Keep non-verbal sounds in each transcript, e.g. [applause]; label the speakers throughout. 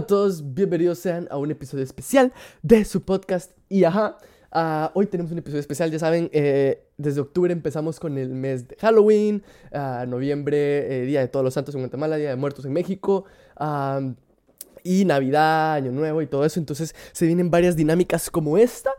Speaker 1: A todos, bienvenidos sean a un episodio especial de su podcast y ajá. Ah, hoy tenemos un episodio especial, ya saben, eh, desde octubre empezamos con el mes de Halloween, ah, noviembre, eh, Día de Todos los Santos en Guatemala, Día de Muertos en México, ah, y Navidad, Año Nuevo y todo eso. Entonces se vienen varias dinámicas como esta.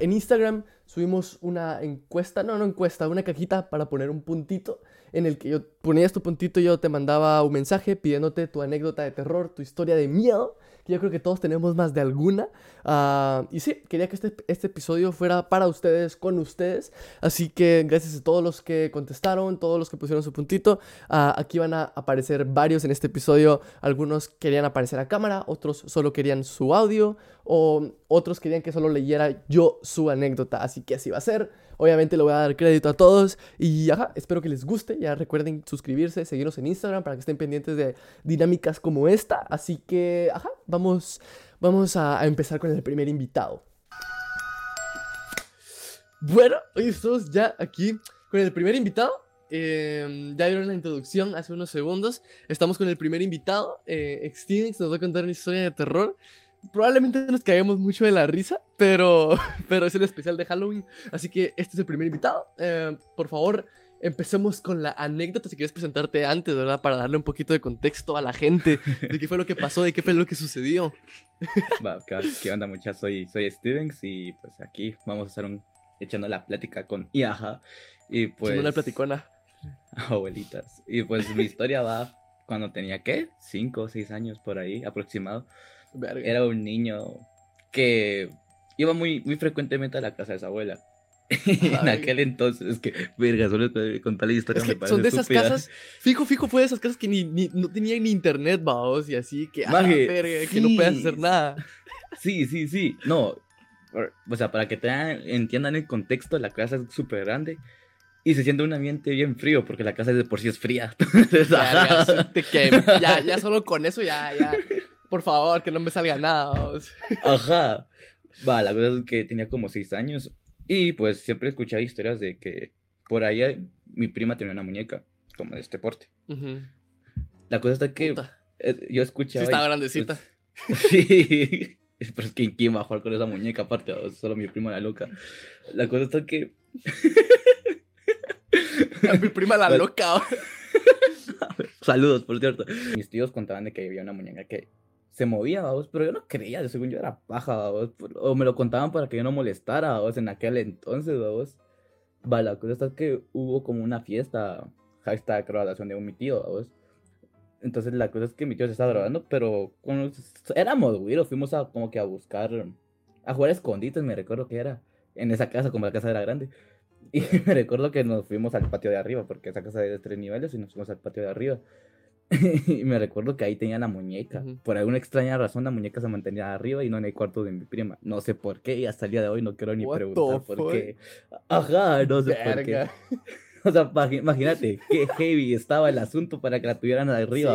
Speaker 1: en Instagram subimos una encuesta, no, no encuesta, una cajita para poner un puntito en el que yo ponías tu puntito y yo te mandaba un mensaje pidiéndote tu anécdota de terror, tu historia de miedo yo creo que todos tenemos más de alguna. Ah, y sí, quería que este, este, episodio fuera para ustedes, con ustedes. Así que gracias a todos los que contestaron, todos los que pusieron su puntito. Ah, aquí van a aparecer varios en este episodio. Algunos querían aparecer a cámara, otros solo querían su audio, o otros querían que solo leyera yo su anécdota. Así que así va a ser. Obviamente le voy a dar crédito a todos y ajá, espero que les guste. Ya recuerden suscribirse, seguirnos en Instagram para que estén pendientes de dinámicas como esta. Así que, ajá, vamos, vamos a, empezar con el primer invitado. Bueno, hoy estamos ya aquí con el primer invitado. Em, ya vieron la introducción hace unos segundos. Estamos con el primer invitado. Eh, nos va a contar una historia de terror probablemente nos caemos mucho de la risa, pero, [laughs] pero es el especial de Halloween, así que este es el primer invitado. Eh, por favor, empecemos con la anécdota, si quieres presentarte antes, ¿verdad? Para darle un poquito de contexto a la gente de qué fue lo que pasó, de qué fue lo que sucedió. [laughs]
Speaker 2: Va, ¿qué onda muchachos? Soy, soy Stevens y pues aquí vamos a estar un, echando la plática con Iaja y pues...
Speaker 1: Una platicona. [laughs]
Speaker 2: Abuelitas. Y pues mi historia va cuando tenía, ¿qué? Cinco o seis años por ahí, aproximado. Era un niño que iba muy, muy frecuentemente a la casa de su abuela. [laughs] en aquel entonces, que, verga, solo contar la historia
Speaker 1: Son de esas casas, fijo, fijo, fue de esas casas que ni, no tenían ni internet, vamos, y así, que, ah, que no puedes hacer nada.
Speaker 2: Sí, sí, sí, no, o sea, para que te entiendan el contexto, la casa es súper grande y se siente un ambiente bien frío, porque la casa de por sí es fría. [laughs]
Speaker 1: ya, ya, solo con eso ya, ya por favor, que no me salga nada.
Speaker 2: Ajá. Va, la verdad es que tenía como seis años y pues siempre escuchaba historias de que por allá mi prima tenía una muñeca como de este porte. La cosa está que eh, yo escuchaba...
Speaker 1: Sí, estaba grandecita. [laughs]
Speaker 2: sí. Pero es que ¿quién va a jugar con esa muñeca aparte? Solo mi prima la loca. La cosa está que... [laughs]
Speaker 1: mi prima la [laughs] loca.
Speaker 2: Saludos, por cierto. Mis tíos contaban de que había una muñeca que se movía, vos, pero yo no creía, según yo era paja, vos, o me lo contaban para que yo no molestara, vos, en aquel entonces, vos. Va, la cosa es que hubo como una fiesta, hashtag graduación de un mi tío, vos. Entonces la cosa es que mi tío se estaba grabando, pero cuando éramos güiros, fuimos a como que a buscar, a jugar escondites, me recuerdo que era, en esa casa, como la casa era grande. [laughs] Y me recuerdo que nos fuimos al patio de arriba, porque esa casa de tres niveles, y nos fuimos al patio de arriba. [laughs] y me recuerdo que ahí tenía la muñeca. Por alguna extraña razón la muñeca se mantenía arriba y no en el cuarto de mi prima. No sé por qué y hasta el día de hoy no quiero ni preguntar por qué. Ajá, no sé por qué. [laughs] O sea, imagínate qué heavy estaba el asunto para que la tuvieran arriba.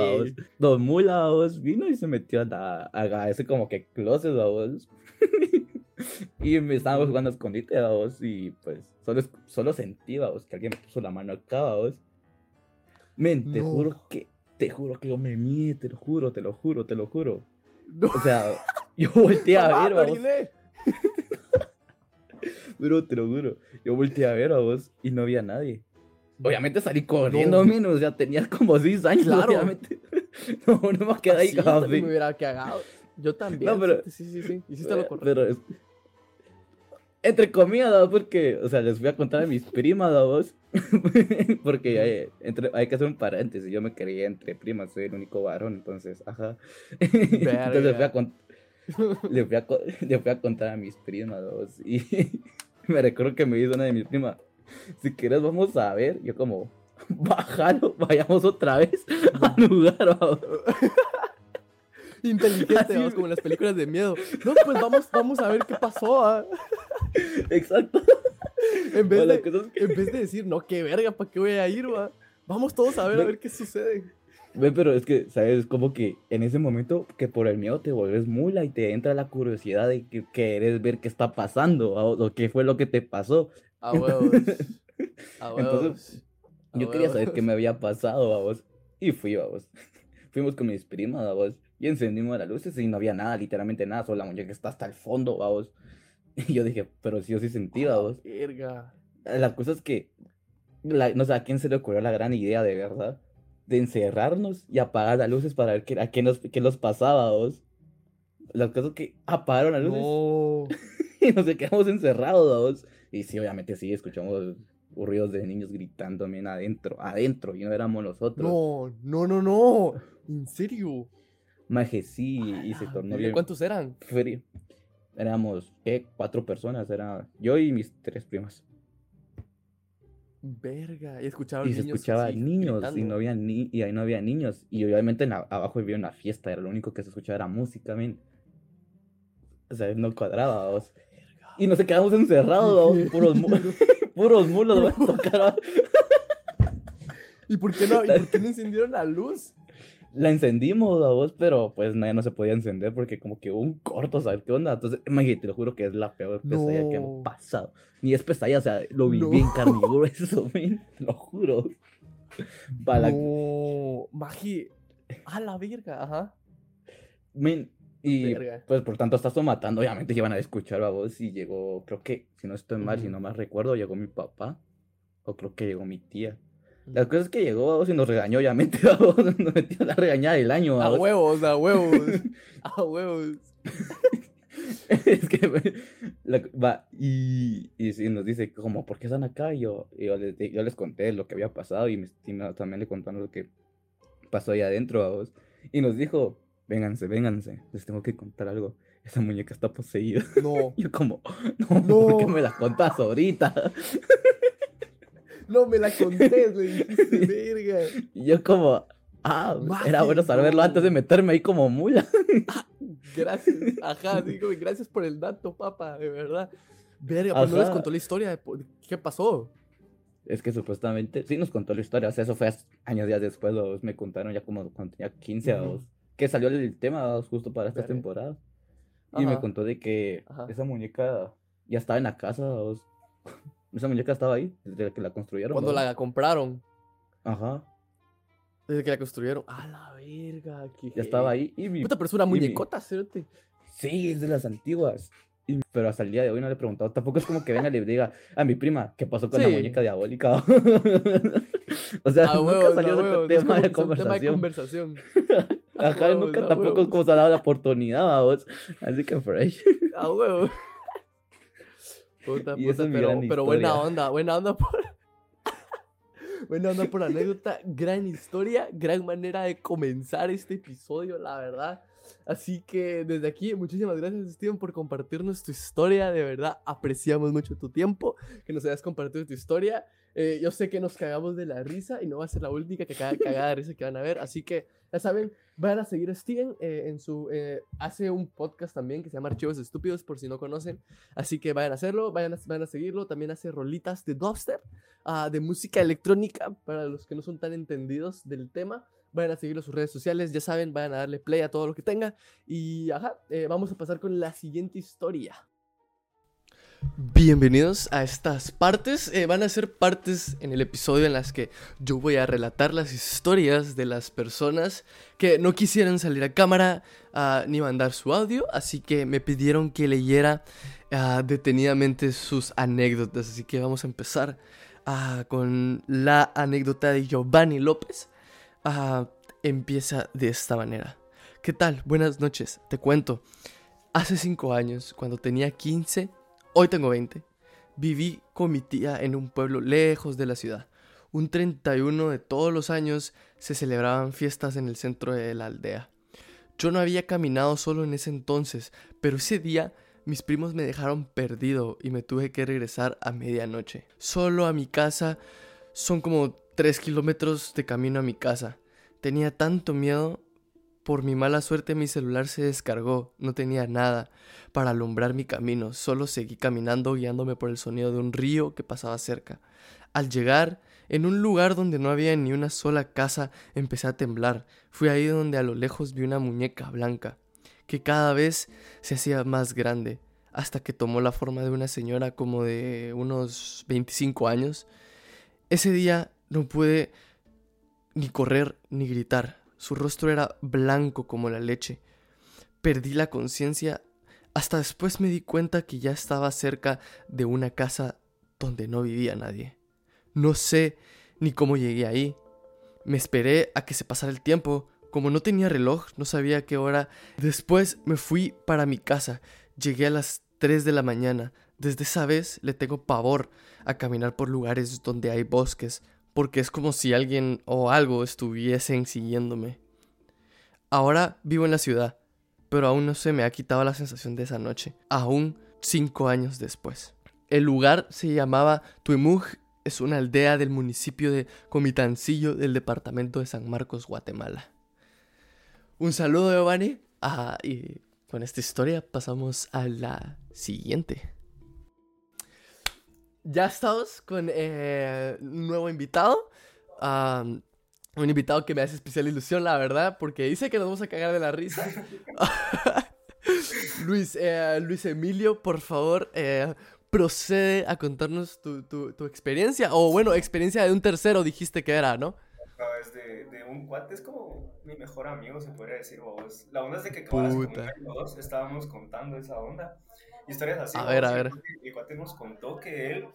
Speaker 2: Don Mula vino y se metió a, a, ese como que closet vos. [laughs] y me estábamos jugando a escondite vos. Y pues solo, solo sentí vos, que alguien me puso la mano acá vos. Men, te juro que te juro que yo me mié, te lo juro, te lo juro, te lo juro. O sea, yo volteé a [laughs] ver, vos. [laughs] Bro, te lo juro. Yo volteé a ver a vos y no había nadie. Obviamente salí corriendo, no. menos, ya tenías como 6 años, claro. obviamente. [laughs] No, no me quedé ahí
Speaker 1: cagado. me hubiera cagado. Yo también.
Speaker 2: No, pero...
Speaker 1: Sí, sí, sí. Hiciste lo correcto. Pero
Speaker 2: entre comillas, porque, o sea, les voy a contar a mis primas, vos, [laughs] porque hay, entre, hay que hacer un paréntesis, yo me quería entre primas, soy el único varón, entonces, ajá. [laughs] entonces les voy, a les, [laughs] voy a, contar a mis primas, y me recuerdo que me dijo una de mis primas, si quieres vamos a ver, yo como, bájalo, vayamos otra vez al lugar,
Speaker 1: inteligente, vamos, como en las películas de miedo. No, pues vamos, vamos a ver qué pasó. ¿ah?
Speaker 2: Exacto. [laughs]
Speaker 1: En vez, de, en vez de decir, no, qué verga, ¿para qué voy a ir? Va? Vamos todos a ver, a ver qué sucede.
Speaker 2: Ve, pero es que, ¿sabes? Como que en ese momento que por el miedo te vuelves mula y te entra la curiosidad de que quieres ver qué está pasando o, qué fue lo que te pasó.
Speaker 1: A huevos. [laughs] A huevos. Entonces,
Speaker 2: yo quería saber qué me había pasado, vamos. Y fui, vamos. [laughs] Fuimos con mis primas, vamos Y encendimos las luces y no había nada, literalmente nada, solo la muñeca está hasta el fondo, vamos. [laughs] Y yo dije, pero si yo sí sentí, vamos.
Speaker 1: Verga.
Speaker 2: La cosa es que, la- no sé a quién se le ocurrió la gran idea, de verdad, de encerrarnos y apagar las luces para ver qué, a qué nos, qué nos pasaba, vos. La cosa es que apagaron las luces
Speaker 1: No. [laughs]
Speaker 2: y nos quedamos encerrados, vos. Y sí, obviamente sí, escuchamos ruidos de niños gritando también adentro, adentro, y no éramos nosotros.
Speaker 1: No, no, no, no. ¿En serio?
Speaker 2: Maje, sí, y se
Speaker 1: Ah,
Speaker 2: tornó bien
Speaker 1: ¿Cuántos eran?
Speaker 2: frío. Éramos, ¿qué? Cuatro personas, era yo y mis tres primas.
Speaker 1: Verga. Y escuchaban
Speaker 2: Y se
Speaker 1: niños
Speaker 2: escuchaba niños, y no había ni y ahí no había niños. Y obviamente en la- abajo había una fiesta, era lo único que se escuchaba era música, men. O sea, no cuadraba, vos. Y nos quedamos encerrados, vos, puros, mu- [laughs] [laughs] puros mulos, vos, [laughs] tocaron.
Speaker 1: ¿Y por qué no, y por qué no encendieron la luz?
Speaker 2: La encendimos, vos, pero pues ya no se podía encender porque como que hubo un corto, ¿sabes qué onda? Entonces, imagínate, te lo juro que es la peor pesadilla que hemos pasado. Ni es pesadilla, o sea, lo viví
Speaker 1: No.
Speaker 2: en carne [laughs] lo juro. Para la-
Speaker 1: No. Magi. A la verga, ajá.
Speaker 2: Men, y
Speaker 1: Verga.
Speaker 2: pues por tanto estás matando, obviamente que iban a escuchar a vos y llegó, creo que, si no estoy mal, si no más recuerdo, llegó mi papá, o creo que llegó mi tía. La cosa es que llegó vos y nos regañó, obviamente, [laughs] vos, nos metió la regañada del año, a
Speaker 1: A
Speaker 2: vos.
Speaker 1: huevos, a huevos. [laughs] A huevos. [laughs]
Speaker 2: es que la- va, y, y sí, nos dice como, ¿por qué están acá? Y yo, y yo, les, yo les conté lo que había pasado y mis tías también le contaron lo que pasó ahí adentro a vos. Y nos dijo, vénganse, vénganse, les tengo que contar algo. Esa muñeca está poseída.
Speaker 1: No.
Speaker 2: Y yo como, no, ¿por qué
Speaker 1: No.
Speaker 2: me la contás ahorita?
Speaker 1: No me la contés, [laughs] le dijiste, verga.
Speaker 2: Y yo como, ah, era bueno saberlo antes de meterme ahí como mula.
Speaker 1: Gracias. Ajá, [laughs] digo, gracias por el dato, papá, de verdad. Verga, pues no les contó la historia de qué pasó.
Speaker 2: Es que supuestamente, sí nos contó la historia, o sea, eso fue años días después, me contaron ya como cuando tenía 15
Speaker 1: Ujú.
Speaker 2: vos, que salió el tema vos, justo para esta
Speaker 1: Verga.
Speaker 2: temporada. Y me contó de que
Speaker 1: Ajá.
Speaker 2: esa muñeca ya estaba en la casa, vos. Esa muñeca estaba ahí, desde que la construyeron.
Speaker 1: Cuando
Speaker 2: vos.
Speaker 1: la compraron,
Speaker 2: Ajá,
Speaker 1: desde que la construyeron. A la verga, qué
Speaker 2: ya estaba ahí. Y mi...
Speaker 1: Puta, pero es una
Speaker 2: mi-
Speaker 1: muñecota, cerote.
Speaker 2: Sí, es de las antiguas. Y- Pero hasta el día de hoy no le he preguntado. Tampoco es como que venga y le diga a mi prima qué pasó con la muñeca diabólica. [laughs] o sea, nunca
Speaker 1: huevos,
Speaker 2: salió ese
Speaker 1: huevos,
Speaker 2: tema de
Speaker 1: un tema de
Speaker 2: conversación.
Speaker 1: conversación. [laughs]
Speaker 2: Ajá,
Speaker 1: huevos,
Speaker 2: nunca
Speaker 1: a
Speaker 2: tampoco como se ha dado la oportunidad, vamos. Así que fresh.
Speaker 1: A huevo. Puta,
Speaker 2: Y
Speaker 1: puta, pero, pero buena onda, buena onda por. [laughs] buena onda por anécdota, gran historia, gran manera de comenzar este episodio, la verdad. Así que desde aquí, muchísimas gracias, Steven, por compartirnos tu historia. De verdad, apreciamos mucho tu tiempo, que nos hayas compartido tu historia. Eh, yo sé que nos cagamos de la risa y no va a ser la única que caga- cagada de risa que van a ver. Así que, ya saben, vayan a seguir a Steven eh, en su... eh, hace un podcast también que se llama Archivos Estúpidos, por si no conocen. Así que vayan a hacerlo, vayan a, seguirlo. También hace rolitas de dubstep, ah, de música electrónica, para los que no son tan entendidos del tema. Vayan a seguirlo sus redes sociales, ya saben, vayan a darle play a todo lo que tenga. Y ajá, eh, vamos a pasar con la siguiente historia. Bienvenidos a estas partes. Eh, van a ser partes en el episodio en las que yo voy a relatar las historias de las personas que no quisieran salir a cámara ah, ni mandar su audio. Así que me pidieron que leyera ah, detenidamente sus anécdotas. Así que vamos a empezar ah, con la anécdota de Giovanni López. Empieza de esta manera. ¿Qué tal? Buenas noches. Te cuento. Hace 5 años, cuando tenía 15, hoy tengo 20, viví con mi tía en un pueblo lejos de la ciudad. Un 31 de todos los años se celebraban fiestas en el centro de la aldea. Yo no había caminado solo en ese entonces, pero ese día mis primos me dejaron perdido y me tuve que regresar a medianoche. Solo a mi casa son como 3 kilómetros de camino a mi casa. Tenía tanto miedo. Por mi mala suerte mi celular se descargó, no tenía nada para alumbrar mi camino, solo seguí caminando guiándome por el sonido de un río que pasaba cerca. Al llegar, en un lugar donde no había ni una sola casa, empecé a temblar. Fui ahí donde a lo lejos vi una muñeca blanca, que cada vez se hacía más grande, hasta que tomó la forma de una señora como de unos 25 años. Ese día no pude ni correr ni gritar, Su rostro era blanco como la leche. Perdí la conciencia. Hasta después me di cuenta que ya estaba cerca de una casa donde no vivía nadie. No sé ni cómo llegué ahí. Me esperé a que se pasara el tiempo. Como no tenía reloj, no sabía qué hora. Después me fui para mi casa. Llegué a las 3 de la mañana. Desde esa vez le tengo pavor a caminar por lugares donde hay bosques, porque es como si alguien o algo estuviesen siguiéndome. Ahora vivo en la ciudad, pero aún no se me ha quitado la sensación de esa noche, aún cinco años después. El lugar se llamaba Tuimuj, es una aldea del municipio de Comitancillo del departamento de San Marcos, Guatemala. Un saludo, Giovanni. Ah, y con esta historia pasamos a la siguiente. Ya estamos con eh, un nuevo invitado. un invitado que me hace especial ilusión, la verdad, porque dice que nos vamos a cagar de la risa. [laughs] Luis, eh, Luis Emilio, por favor, eh, procede a contarnos tu, tu, experiencia. O bueno, experiencia de un tercero, dijiste que era, ¿no?
Speaker 3: No, es de, de, un cuate, es como mi mejor amigo, se podría decir, vos. La onda es de que los estábamos contando esa onda historias así.
Speaker 1: A ver, a ver.
Speaker 3: El cuate nos contó que él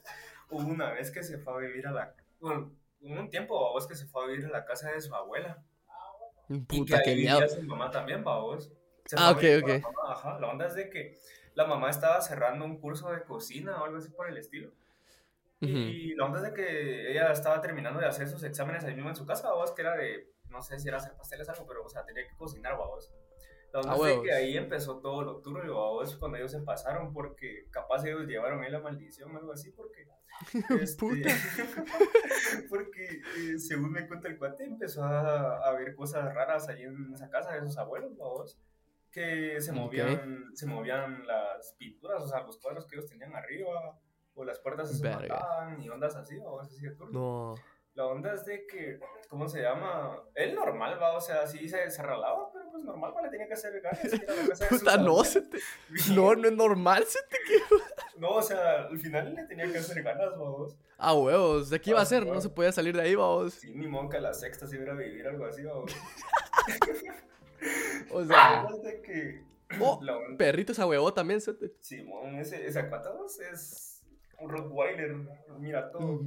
Speaker 3: hubo una vez que se fue a vivir a la. Bueno, un tiempo, vos, que se fue a vivir a la casa de su abuela.
Speaker 1: Puta, y que
Speaker 3: vivía su mamá también, vos.
Speaker 1: Ah, ok, ok.
Speaker 3: La, Ajá. la onda es de que la mamá estaba cerrando un curso de cocina o algo así por el estilo. Y la onda es de que ella estaba terminando de hacer sus exámenes ahí mismo en su casa, vos, que era de, no sé si era hacer pasteles o algo, pero, o sea, tenía que cocinar, vos. Entonces, que ahí empezó todo lo turbio, es cuando ellos se pasaron, porque capaz ellos llevaron ahí la maldición o algo así, porque. [laughs] Este, [laughs] porque eh, según me cuenta el cuate, empezó a, ver cosas raras ahí en esa casa de sus abuelos, vos, que se movían, se movían las pinturas, o sea, los cuadros que ellos tenían arriba, o las puertas se mataban y ondas así, o así de turbio. No. La onda es de que, ¿cómo se llama? Él normal, va, o sea, sí se, se pero pues normal, va, le tenía que hacer ganas.
Speaker 1: Puta, no, se te... [laughs] no, no es normal, se te quedó.
Speaker 3: No, o sea, al final le tenía que hacer ganas, vamos.
Speaker 1: Ah, huevos, ¿de qué iba a hacer? No se podía salir de ahí, vamos.
Speaker 3: Sí, ni monca la sexta se iba a vivir algo así, vamos. [laughs]
Speaker 1: o sea... [laughs] de que... Oh, perrito esa huevo también, se te...
Speaker 3: Simón, ese, ese acuatados es un Rottweiler, mira todo.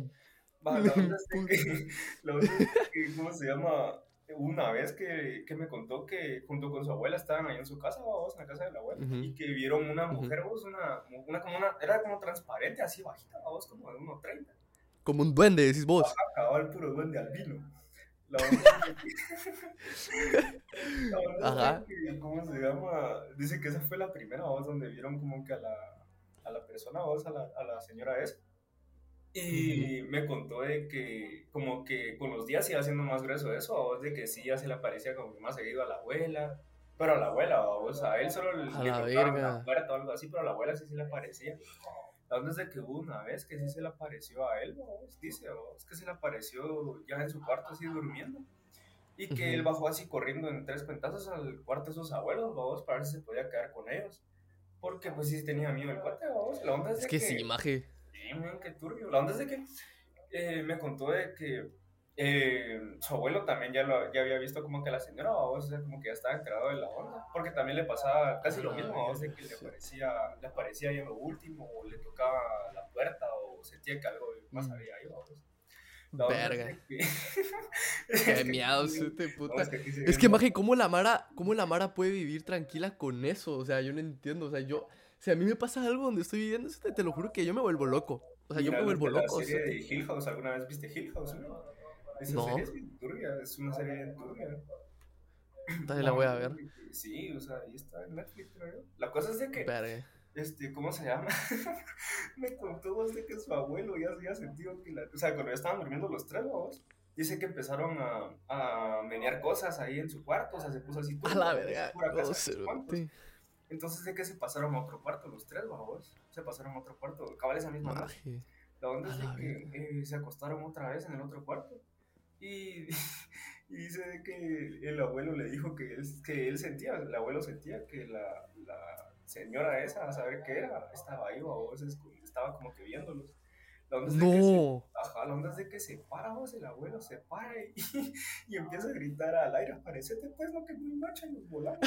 Speaker 3: Va, la verdad es que, [laughs] la es que, ¿cómo se llama? Una vez que, que, me contó que junto con su abuela estaban ahí en su casa, vamos, en la casa de la abuela, y que vieron una mujer, vos, una, una, como una, era como transparente, así bajita, vos, como de 1.30.
Speaker 1: Como un duende, decís vos.
Speaker 3: Ajá, el puro duende albino. La [laughs] verdad Ajá. Que, ¿cómo se llama? Dice que esa fue la primera voz donde vieron como que a la, a la persona, vos, a la, a la señora esa y me contó de que como que con los días iba haciendo más grueso eso, de que sí ya se le aparecía como que más seguido a la abuela, pero a la abuela, o sea, a él solo le, a la verga. o algo así, pero a la abuela sí se le aparecía. La de que hubo una vez que sí se le apareció a él, dice, es que se le apareció ya en su cuarto así durmiendo. Y que él bajó así corriendo en tres cuentazos al cuarto de sus abuelos, vamos, para ver si se podía quedar con ellos. Porque pues sí tenía miedo el cuate, vamos. La onda es,
Speaker 1: es que, que sí, imagen
Speaker 3: qué turbio. La onda es de que eh, me contó de que eh, su abuelo también ya, lo, ya había visto como que la señora, o sea, como que ya estaba enterado de la onda, porque también le pasaba casi lo mismo, o sea, que le aparecía, le aparecía en lo último, o le tocaba la puerta, o sentía que algo más mm. había ahí,
Speaker 1: Verga. [laughs] Qué miados, este puta. es que, es ¿cómo la, Mara, ¿cómo la Mara puede vivir tranquila con eso? O sea, yo no entiendo. O sea, yo, si a mí me pasa algo donde estoy viviendo, te, lo juro que yo me vuelvo loco. O sea, yo me vuelvo loco.
Speaker 3: La serie de Hill House, ¿alguna vez viste Hill House? No. Esa no. serie es turbia, es una serie turbia.
Speaker 1: La voy a ver.
Speaker 3: Sí, o sea, ahí está en Netflix, creo. La cosa es de que. Este, ¿cómo se llama? [laughs] me contó de que su abuelo ya había sentido que la. O sea, cuando ya estaban durmiendo los tres, vamos. Dice que empezaron a, a menear cosas ahí en su cuarto, o sea, se puso así
Speaker 1: todo. A la verga. Pura casa
Speaker 3: entonces de que se pasaron a otro cuarto los tres, vamos. Se pasaron a otro cuarto, cabal esa misma noche. La onda es de que eh, se acostaron otra vez en el otro cuarto. Y, [laughs] y, dice que el abuelo le dijo que él, que él sentía, el abuelo sentía que la, la señora esa, a saber qué era, estaba ahí, o estaba como que viéndolos. La onda es no. de que se, ajá, la onda es de que se para vos, el abuelo se para y, y empieza a gritar al aire, parecete pues lo que muy macho y nos volamos.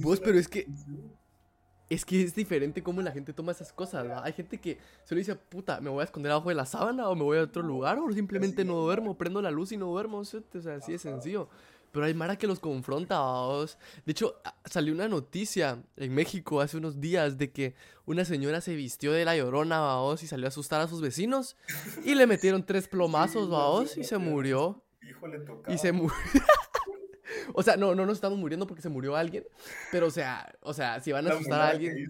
Speaker 1: Vos, pero es que es que es diferente cómo la gente toma esas cosas, ¿verdad? Hay gente que solo dice, puta, me voy a esconder abajo de la sábana o me voy a otro lugar o simplemente no duermo, prendo la luz y no duermo, o sea, así de sencillo. Pero hay Mara que los confronta, ¿vos? De hecho, salió una noticia en México hace unos días de que una señora se vistió de la llorona, ¿vos? Y salió a asustar a sus vecinos. Y le metieron tres plomazos, ¿vos? Y se murió.
Speaker 3: Híjole,
Speaker 1: Y se murió. [laughs] O sea, no, no nos estamos muriendo porque se murió alguien. Pero, o sea, o sea, si van a asustar a alguien.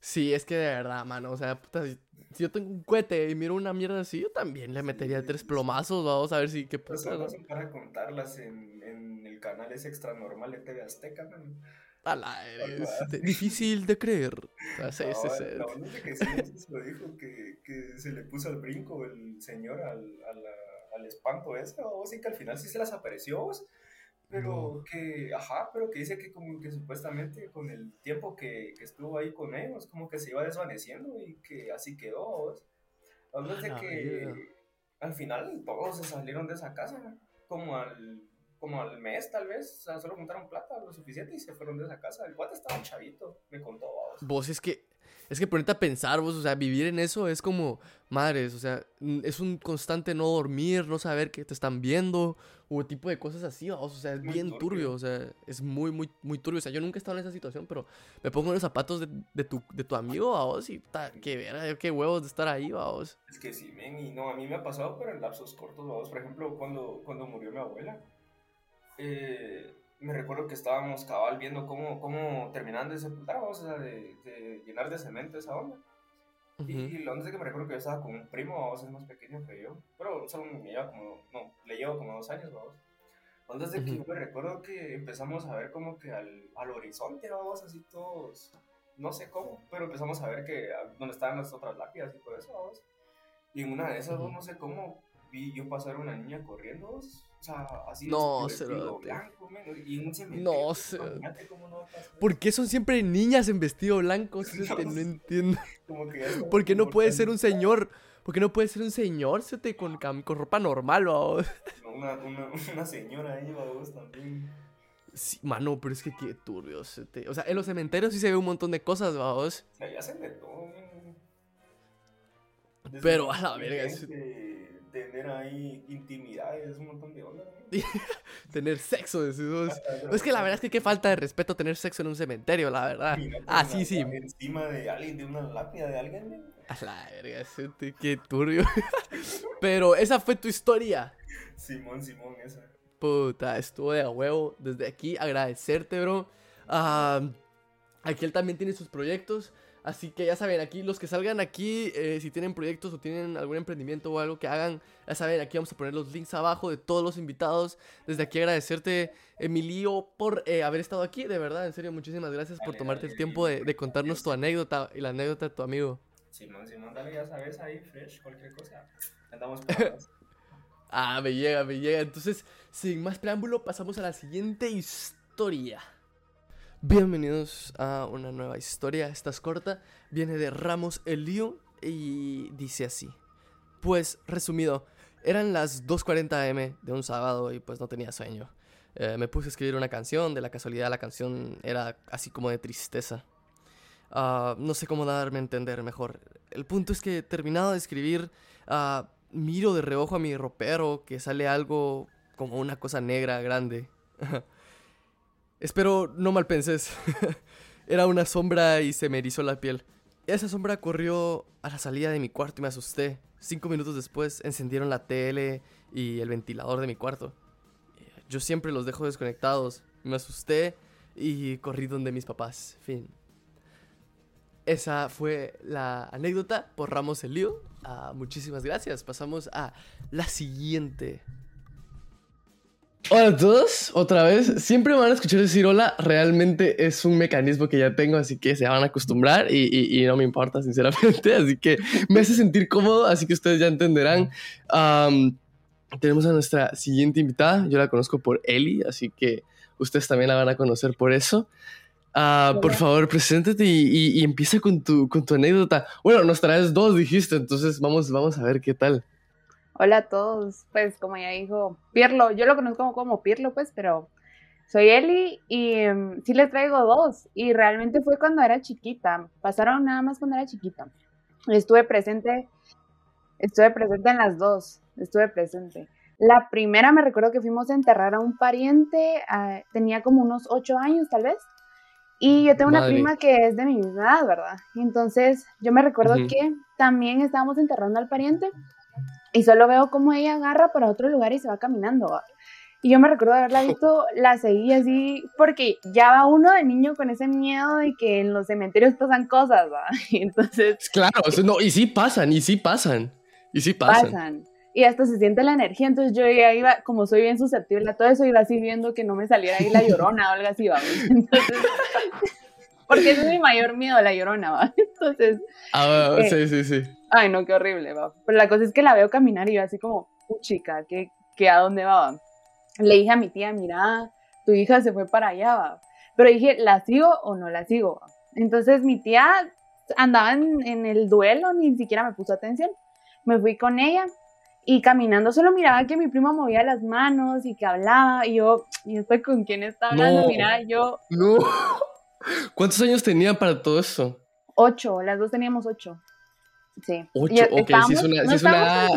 Speaker 1: Sí, es que de verdad, mano. O sea, puta, si, yo tengo un cohete y miro una mierda así, yo también le metería tres plomazos. Vamos a ver si qué
Speaker 3: pasa. ¿no? para contarlas en, en, el canal es extra normal de TV Azteca, man.
Speaker 1: A la es difícil de creer. [laughs]
Speaker 3: O sea, no, sí, sí, sí. que sí, lo dijo que, que se le puso al brinco el señor al, al, al espanto ese, o sí que al final sí se las apareció, pero que, ajá, pero que dice que como que supuestamente con el tiempo que, que estuvo ahí con ellos, como que se iba desvaneciendo y que así quedó. Hablando de que al final todos se salieron de esa casa, como al, como al mes tal vez, o sea, solo juntaron plata lo suficiente y se fueron de esa casa. El guate estaba chavito, me contó. Vos,
Speaker 1: vos es que es que ponerte a pensar, vos, o sea, vivir en eso es como, madres, o sea, es un constante no dormir, no saber que te están viendo, o tipo de cosas así, o sea, es bien turbio. o sea, es muy, muy, muy turbio. O sea, yo nunca he estado en esa situación, pero me pongo en los zapatos de, de, tu, de tu amigo, vos, y ta, qué ver, qué huevos de estar ahí, vos.
Speaker 3: Es que sí, men, y no, a mí me ha pasado, pero en lapsos cortos, vos, por ejemplo, cuando, cuando murió mi abuela, eh me recuerdo que estábamos cabal viendo cómo, cómo terminaban de sepultar, o sea, de, de, llenar de cemento esa onda. Y lo antes de que me recuerdo que yo estaba con un primo, vos es más pequeño que yo, pero solo me lleva como, no, le llevo como dos años, vamos. Antes de que yo me recuerdo que empezamos a ver como que al, al horizonte, vamos, así todos, no sé cómo, pero empezamos a ver que donde estaban las otras lápidas y todo eso, vamos. Y en una de esas, no sé cómo, vi yo pasar una niña corriendo, o sea, así
Speaker 1: no,
Speaker 3: se
Speaker 1: lo
Speaker 3: blanco, y en un
Speaker 1: No, se... ¿Por qué son siempre niñas en vestido blanco? Que no entiendo. [laughs] ¿Por qué no puede ser un señor? ¿Por qué no puede ser un señor te con, con ropa normal,
Speaker 3: vamos? [laughs] Una, una, una señora ahí, vamos, también.
Speaker 1: Sí, mano, pero es que qué turbio. O sea, en los cementerios sí se ve un montón de cosas, vamos.
Speaker 3: O sea, ya se todo,
Speaker 1: Pero a la verga
Speaker 3: tener ahí intimidades, un montón de onda. [laughs]
Speaker 1: tener sexo, decimos. es que la verdad es que qué falta de respeto tener sexo en un cementerio, la verdad. ah, sí, sí.
Speaker 3: Encima de alguien, de una lápida de alguien.
Speaker 1: A la verga, qué turbio. [laughs] Pero esa fue tu historia.
Speaker 3: Simón, Simón, esa.
Speaker 1: Puta, estuvo de a huevo. Desde aquí agradecerte, bro. Uh, aquí él también tiene sus proyectos. Así que ya saben, aquí los que salgan aquí, eh, si tienen proyectos o tienen algún emprendimiento o algo que hagan, ya saben, aquí vamos a poner los links abajo de todos los invitados. Desde aquí agradecerte, Emilio, por eh, haber estado aquí. De verdad, en serio, muchísimas gracias por tomarte el tiempo de, contarnos tu anécdota y la anécdota de tu amigo.
Speaker 3: Simón, Simón, dale, ya sabes, ahí, fresh, cualquier cosa. Andamos [laughs]
Speaker 1: Ah, me llega, me llega. Entonces, sin más preámbulo, pasamos a la siguiente historia. Bienvenidos a una nueva historia, esta es corta, viene de Ramos Elío y dice así. Pues resumido, eran las 2.40 am de un sábado y pues no tenía sueño. Eh, me puse a escribir una canción, de la casualidad la canción era así como de tristeza. Ah, no sé cómo darme a entender mejor. El punto es que terminado de escribir, uh, miro de reojo a mi ropero que sale algo como una cosa negra grande. [laughs] Espero no mal penses. [laughs] Era una sombra y se me erizó la piel. Esa sombra corrió a la salida de mi cuarto y me asusté. Cinco minutos después encendieron la tele y el ventilador de mi cuarto. Yo siempre los dejo desconectados. Me asusté y corrí donde mis papás. Fin. Esa fue la anécdota por Ramos el Lío. Ah, muchísimas gracias. Pasamos a la siguiente Hola a todos, otra vez. Siempre me van a escuchar decir hola. Realmente es un mecanismo que ya tengo, así que se van a acostumbrar y, no me importa, sinceramente. [laughs] Así que me hace sentir cómodo, así que ustedes ya entenderán. tenemos a nuestra siguiente invitada. Yo la conozco por Eli, así que ustedes también la van a conocer por eso. Ah, por favor, preséntate y, empieza con tu, con tu anécdota. Bueno, nos traes dos, dijiste, entonces vamos, vamos a ver qué tal.
Speaker 4: Hola a todos, pues como ya dijo Pirlo, yo lo conozco como, Pirlo, pues, pero soy Eli y em, sí les traigo dos. Y realmente fue cuando era chiquita, pasaron nada más cuando era chiquita. Estuve presente, estuve presente en las dos, estuve presente. La primera me recuerdo que fuimos a enterrar a un pariente, ah, tenía como unos ocho años tal vez. Y yo tengo una prima que es de mi misma edad, ¿verdad? Entonces yo me recuerdo que también estábamos enterrando al pariente y solo veo cómo ella agarra para otro lugar y se va caminando. Y yo me recuerdo haberla [laughs] visto, la seguí así, porque ya va uno de niño con ese miedo de que en los cementerios pasan cosas, ¿va? [laughs] entonces...
Speaker 1: Claro, no, y sí pasan, y sí pasan, y sí pasan. pasan.
Speaker 4: Y hasta se siente la energía, entonces yo ya iba, como soy bien susceptible a todo eso, iba así viendo que no me saliera ahí la [laughs] llorona o algo así, ¿va? Entonces, porque ese es mi mayor miedo, la llorona, ¿va? [laughs] Entonces...
Speaker 1: Ah, eh, sí, sí, sí.
Speaker 4: Ay, no, qué horrible, va. Pero la cosa es que la veo caminar y yo así como, chica, ¿qué, qué a dónde va? Le dije a mi tía, mira, tu hija se fue para allá, va. Pero dije, ¿la sigo o no la sigo? Entonces mi tía andaba en, en el duelo, ni siquiera me puso atención. Me fui con ella y caminando solo miraba que mi primo movía las manos y que hablaba y yo, ¿y esto con quién está hablando? Mira, yo...
Speaker 1: No. ¿Cuántos años tenían para todo eso?
Speaker 4: Ocho, las dos teníamos ocho. Sí.
Speaker 1: Ocho, ok, sí es una... no, es una...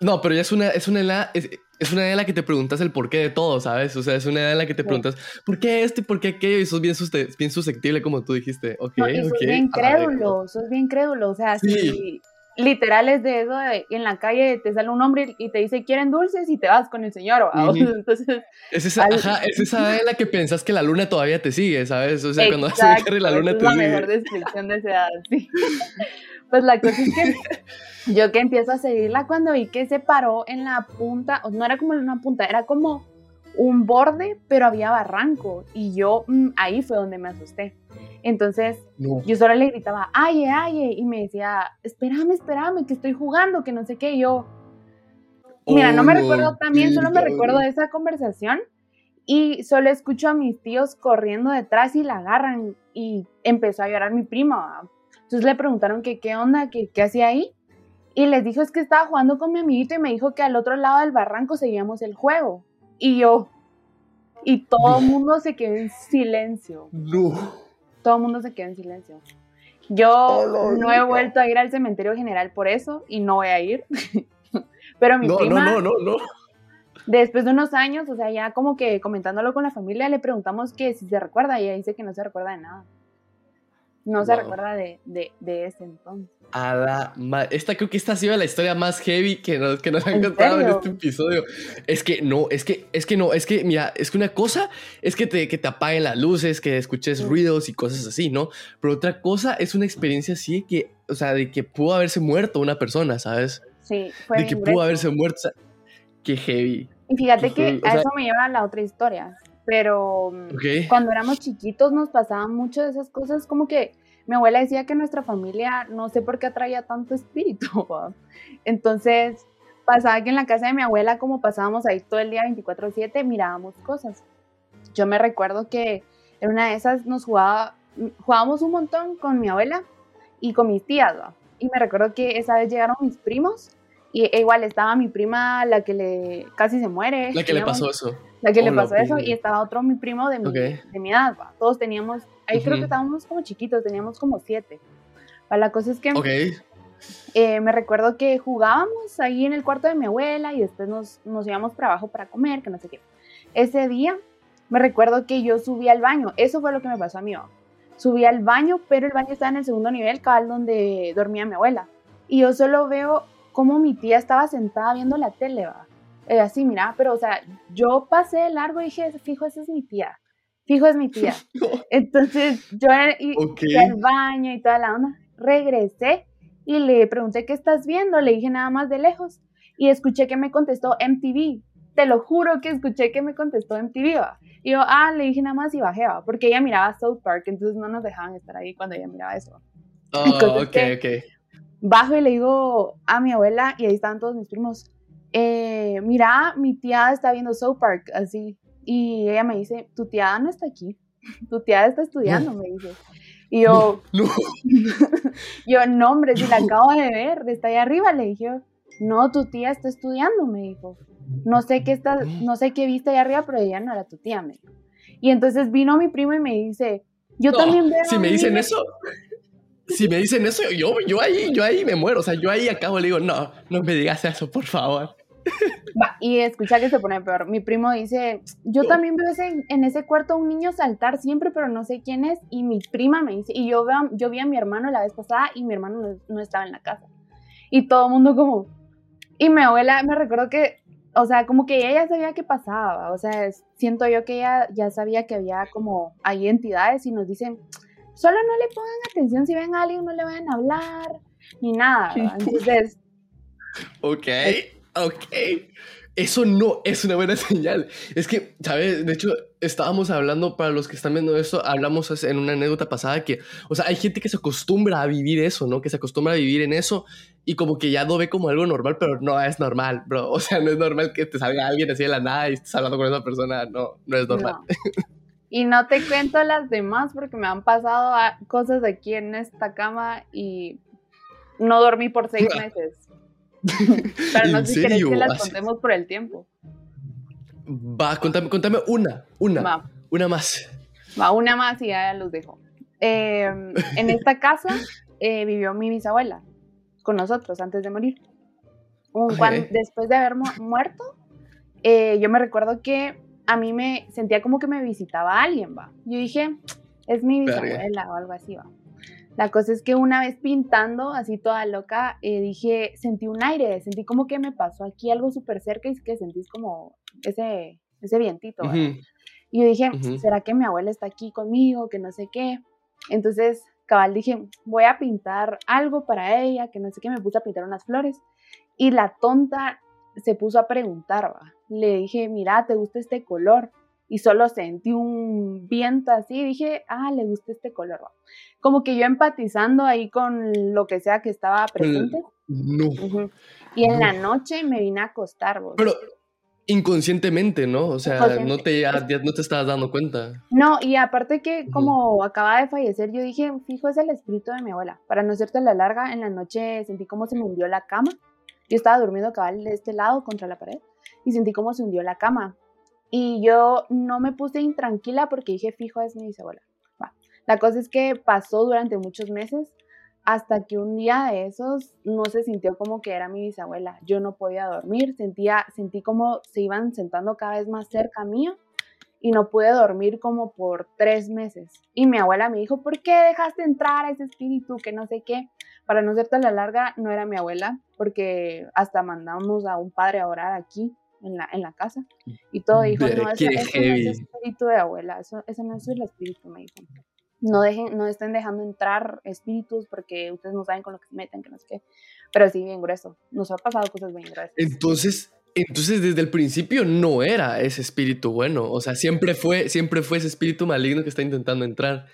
Speaker 1: no, pero ya es una, es una edad... Es, una edad en la que te preguntas el porqué de todo, ¿sabes? O sea, es una edad en la que te preguntas ¿por qué esto y por qué aquello? Y sos bien, bien susceptible, como tú dijiste. Ok, no,
Speaker 4: y sos bien crédulo, sos bien crédulo. O sea, sí. Literal es de eso, en la calle te sale un hombre y te dice, ¿quieren dulces? Y te vas con el señor. [laughs] Entonces,
Speaker 1: es esa, ajá, es esa edad en la que pensás que la luna todavía te sigue, ¿sabes? O sea, cuando vas a la luna te sigue. Es la
Speaker 4: mejor descripción de esa edad, sí. [laughs] Pues la cosa es que [laughs] yo que empiezo a seguirla cuando vi que se paró en la punta, no era como en una punta, era como un borde, pero había barranco. Y yo mm, ahí fue donde me asusté. Entonces yo solo le gritaba, ay, ay, y me decía, espérame, espérame, que estoy jugando, que no sé qué. Y yo, mira, no me oh, recuerdo también, solo me recuerdo de esa conversación. Y solo escucho a mis tíos corriendo detrás y la agarran. Y empezó a llorar mi prima entonces le preguntaron que qué onda, que qué hacía ahí. Y les dijo es que estaba jugando con mi amiguito y me dijo que al otro lado del barranco seguíamos el juego. Y yo, y todo el mundo se quedó en silencio.
Speaker 1: No.
Speaker 4: Todo el mundo se quedó en silencio. Yo no, he vuelto a ir al cementerio general por eso y no voy a ir. [laughs] Pero mi prima.
Speaker 1: No, no, no, no.
Speaker 4: Después de unos años, o sea, ya como que comentándolo con la familia, le preguntamos que si se recuerda y ella dice que no se recuerda de nada. No se recuerda de, de, ese entonces.
Speaker 1: A la esta creo que esta ha sido la historia más heavy que nos, que nos han contado en este episodio. Es que no, es que, es que no, es que, mira, es que una cosa es que te, que te apaguen las luces, que escuches ruidos y cosas así, ¿no? Pero otra cosa es una experiencia así que, o sea, de que pudo haberse muerto una persona, ¿sabes?
Speaker 4: Sí, fue
Speaker 1: De que pudo haberse muerto. qué heavy.
Speaker 4: Y fíjate que a eso me lleva a la otra historia pero mm, cuando éramos chiquitos nos pasaban mucho de esas cosas, como que mi abuela decía que nuestra familia no sé por qué atraía tanto espíritu, [laughs] entonces pasaba que en la casa de mi abuela, como pasábamos ahí todo el día 24/7, mirábamos cosas. Yo me recuerdo que en una de esas nos jugaba, jugábamos un montón con mi abuela y con mis tías, y me recuerdo que esa vez llegaron mis primos y e igual estaba mi prima, la que le casi se muere.
Speaker 1: La que le pasó eso.
Speaker 4: La que le pasó eso y estaba otro mi primo de mi, de mi edad. Todos teníamos, ahí creo que estábamos como chiquitos, teníamos como siete. La cosa es que eh, me recuerdo que jugábamos ahí en el cuarto de mi abuela y después nos, nos íbamos para abajo para comer, que no sé qué. Ese día me recuerdo que yo subí al baño, eso fue lo que me pasó a mí. Subí al baño, pero el baño estaba en el segundo nivel, cabal donde dormía mi abuela. Y yo solo veo cómo mi tía estaba sentada viendo la tele, ¿va? Eh, así, mira, pero o sea, yo pasé largo y dije, fijo, esa es mi tía, fijo, es mi tía. [laughs] Entonces yo y, fui al baño y toda la onda, regresé y le pregunté, ¿qué estás viendo? Le dije nada más de lejos y escuché que me contestó MTV. Te lo juro que escuché que me contestó MTV, ¿va? Y yo, ah, le dije nada más y bajé, ¿va? Porque ella miraba South Park, entonces no nos dejaban estar ahí cuando ella miraba eso.
Speaker 1: Oh, ok, ok
Speaker 4: bajo y le digo a mi abuela, y ahí estaban todos mis primos, mira, mi tía está viendo South Park, así, y ella me dice, tu tía no está aquí. tu tía está estudiando, me dice. Y yo, [laughs] no, [laughs] yo, no, hombre, si la acabo de ver, está ahí arriba, le dije, no, tu tía está estudiando, me dijo. No sé qué está, no sé qué viste ahí arriba, pero ella no era tu tía, me dijo. Y entonces vino mi primo y me dice, yo también veo.
Speaker 1: Si me dicen eso, si me dicen eso, yo, yo ahí, yo ahí me muero. O sea, yo ahí acabo le digo, no, no me digas eso, por favor.
Speaker 4: Y escucha que se pone peor. Mi primo dice, yo también veo ese, en ese cuarto un niño saltar siempre, pero no sé quién es. Y mi prima me dice, y yo, veo, yo vi a mi hermano la vez pasada y mi hermano no, estaba en la casa. Y todo el mundo como... Y mi abuela, me recuerdo que, o sea, como que ella ya sabía qué pasaba. O sea, siento yo que ella ya sabía que había como, hay entidades y nos dicen, solo no le pongan atención si ven a alguien, no le vayan a hablar, ni nada. Entonces...
Speaker 1: Ok. Ok. Eso no es una buena [laughs] señal. Es que, ¿sabes? De hecho, estábamos hablando, para los que están viendo esto, hablamos en una anécdota pasada que, o sea, hay gente que se acostumbra a vivir eso, ¿no? Que se acostumbra a vivir en eso y como que ya lo ve como algo normal, pero no es normal, bro. [laughs] O sea, no es normal que te salga alguien así de la nada y estés hablando con esa persona. No, no es normal.
Speaker 4: Y no te cuento las demás porque me han pasado cosas aquí en esta cama y no dormí por seis [laughs] meses. [laughs] Pero no sé si querés que las contemos por el tiempo.
Speaker 1: Va, contame, contame una, una, una más.
Speaker 4: Va, una más y ya los dejo. Em, en esta casa eh, vivió mi bisabuela con nosotros antes de morir. después de haber muerto, eh, yo me recuerdo que a mí me sentía como que me visitaba alguien, va. Yo dije, es mi bisabuela o algo así, va. La cosa es que una vez pintando, así toda loca, eh, dije, sentí un aire, sentí como que me pasó aquí algo súper cerca y que sentís como ese, ese vientito. Y yo dije, ¿será que mi abuela está aquí conmigo? Que no sé qué. Entonces, cabal, dije, voy a pintar algo para ella, que no sé qué, me puse a pintar unas flores. Y la tonta se puso a preguntar, ¿va? le dije, mira, ¿te gusta este color? Y solo sentí un viento así, dije, ah, le gusta este color. Como que yo empatizando ahí con lo que sea que estaba presente.
Speaker 1: No.
Speaker 4: Y en la noche me vine a acostar. ¿vos?
Speaker 1: Pero inconscientemente, ¿no? O sea, no te, ya, no te estabas dando cuenta.
Speaker 4: No, y aparte que como acaba de fallecer, yo dije, fijo, es el espíritu de mi abuela. Para no hacerte la larga, en la noche sentí como se me hundió la cama. Yo estaba durmiendo cabal de este lado contra la pared y sentí como se hundió la cama. Y yo no me puse intranquila porque dije, fijo, es mi bisabuela. La cosa es que pasó durante muchos meses hasta que un día de esos no se sintió como que era mi bisabuela. Yo no podía dormir, sentía, sentí como se iban sentando cada vez más cerca mío y no pude dormir como por tres meses. Y mi abuela me dijo, ¿por qué dejaste entrar a ese espíritu que no sé qué? Para no hacerte la larga, no era mi abuela, porque hasta mandamos a un padre a orar aquí en la, en la casa. Y todo dijo, no, eso, no es el espíritu de abuela, eso, eso no es el espíritu, me dijo. No, dejen, no estén dejando entrar espíritus porque ustedes no saben con lo que se meten, que no sé qué. Pero sí, bien grueso. Nos ha pasado cosas bien gruesas.
Speaker 1: Entonces, entonces desde el principio no era ese espíritu bueno. O sea, siempre fue, siempre fue ese espíritu maligno que está intentando entrar.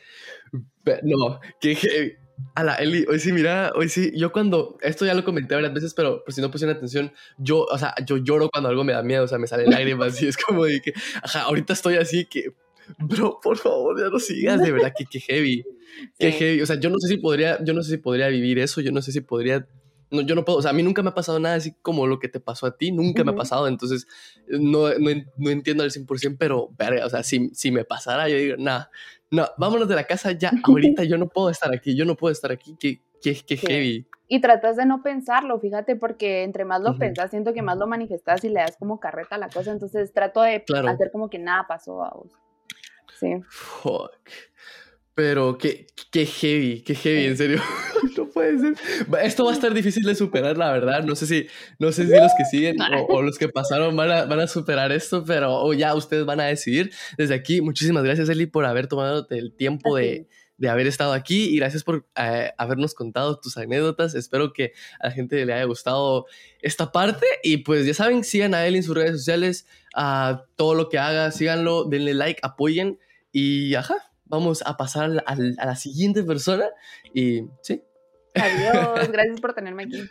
Speaker 1: No, que a la Eli, hoy sí, mira, hoy sí, yo cuando, esto ya lo comenté varias veces, pero por si no pusieron atención, yo, o sea, yo lloro cuando algo me da miedo, o sea, me salen lágrimas y es como de que, ajá, ahorita estoy así que, bro, por favor, ya no sigas, de verdad, que, que heavy, [laughs] que heavy, o sea, yo no sé si podría, yo no sé si podría vivir eso, yo no sé si podría, no, yo no puedo, o sea, a mí nunca me ha pasado nada así como lo que te pasó a ti, nunca me ha pasado, entonces no, no, no entiendo al 100%, pero, verga, o sea, si, si me pasara, yo digo, nada, no, vámonos de la casa ya, [laughs] ahorita yo no puedo estar aquí, yo no puedo estar aquí, qué, qué, heavy.
Speaker 4: Y tratas de no pensarlo, fíjate, porque entre más lo pensas, siento que más lo manifestas y le das como carreta a la cosa, entonces trato de hacer como que nada pasó a vos. Sí.
Speaker 1: Fuck. Pero qué, qué heavy, qué heavy, en serio. [laughs] puede ser. Esto va a estar difícil de superar, la verdad. No sé si, no sé si los que siguen o, los que pasaron van a, van a superar esto, pero ya ustedes van a decidir. Desde aquí, muchísimas gracias, Eli, por haber tomado el tiempo de, de haber estado aquí y gracias por eh, habernos contado tus anécdotas. Espero que a la gente le haya gustado esta parte y pues ya saben, sigan a Eli en sus redes sociales, a todo lo que haga, síganlo, denle like, apoyen y ajá vamos a pasar a la, siguiente persona y sí.
Speaker 4: Adiós, gracias por tenerme aquí.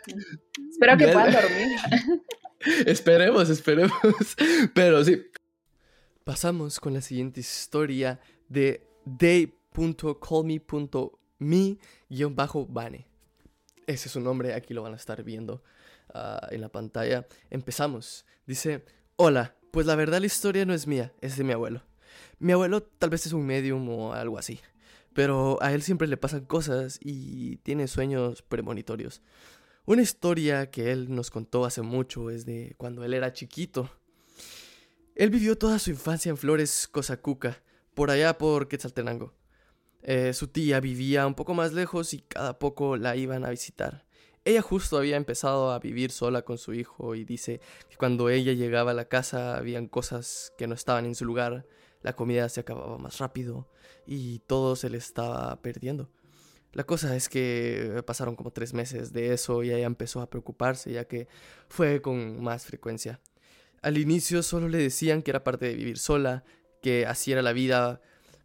Speaker 4: Espero que puedas dormir. [laughs]
Speaker 1: esperemos, esperemos. Pero sí. Pasamos con la siguiente historia de day.callme.me-bane. Ese es su nombre, aquí lo van a estar viendo ah, en la pantalla. Empezamos. Dice, hola, pues la verdad la historia no es mía, es de mi abuelo. Mi abuelo tal vez es un medium o algo así, pero a él siempre le pasan cosas y tiene sueños premonitorios. Una historia que él nos contó hace mucho es de cuando él era chiquito. Él vivió toda su infancia en Flores Cosacuca, por allá por Quetzaltenango. Eh, su tía vivía un poco más lejos y cada poco la iban a visitar. Ella justo había empezado a vivir sola con su hijo y dice que cuando ella llegaba a la casa habían cosas que no estaban en su lugar, la comida se acababa más rápido y todo se le estaba perdiendo. La cosa es que pasaron como tres meses de eso y ella empezó a preocuparse ya que fue con más frecuencia. Al inicio solo le decían que era parte de vivir sola, que así era la vida,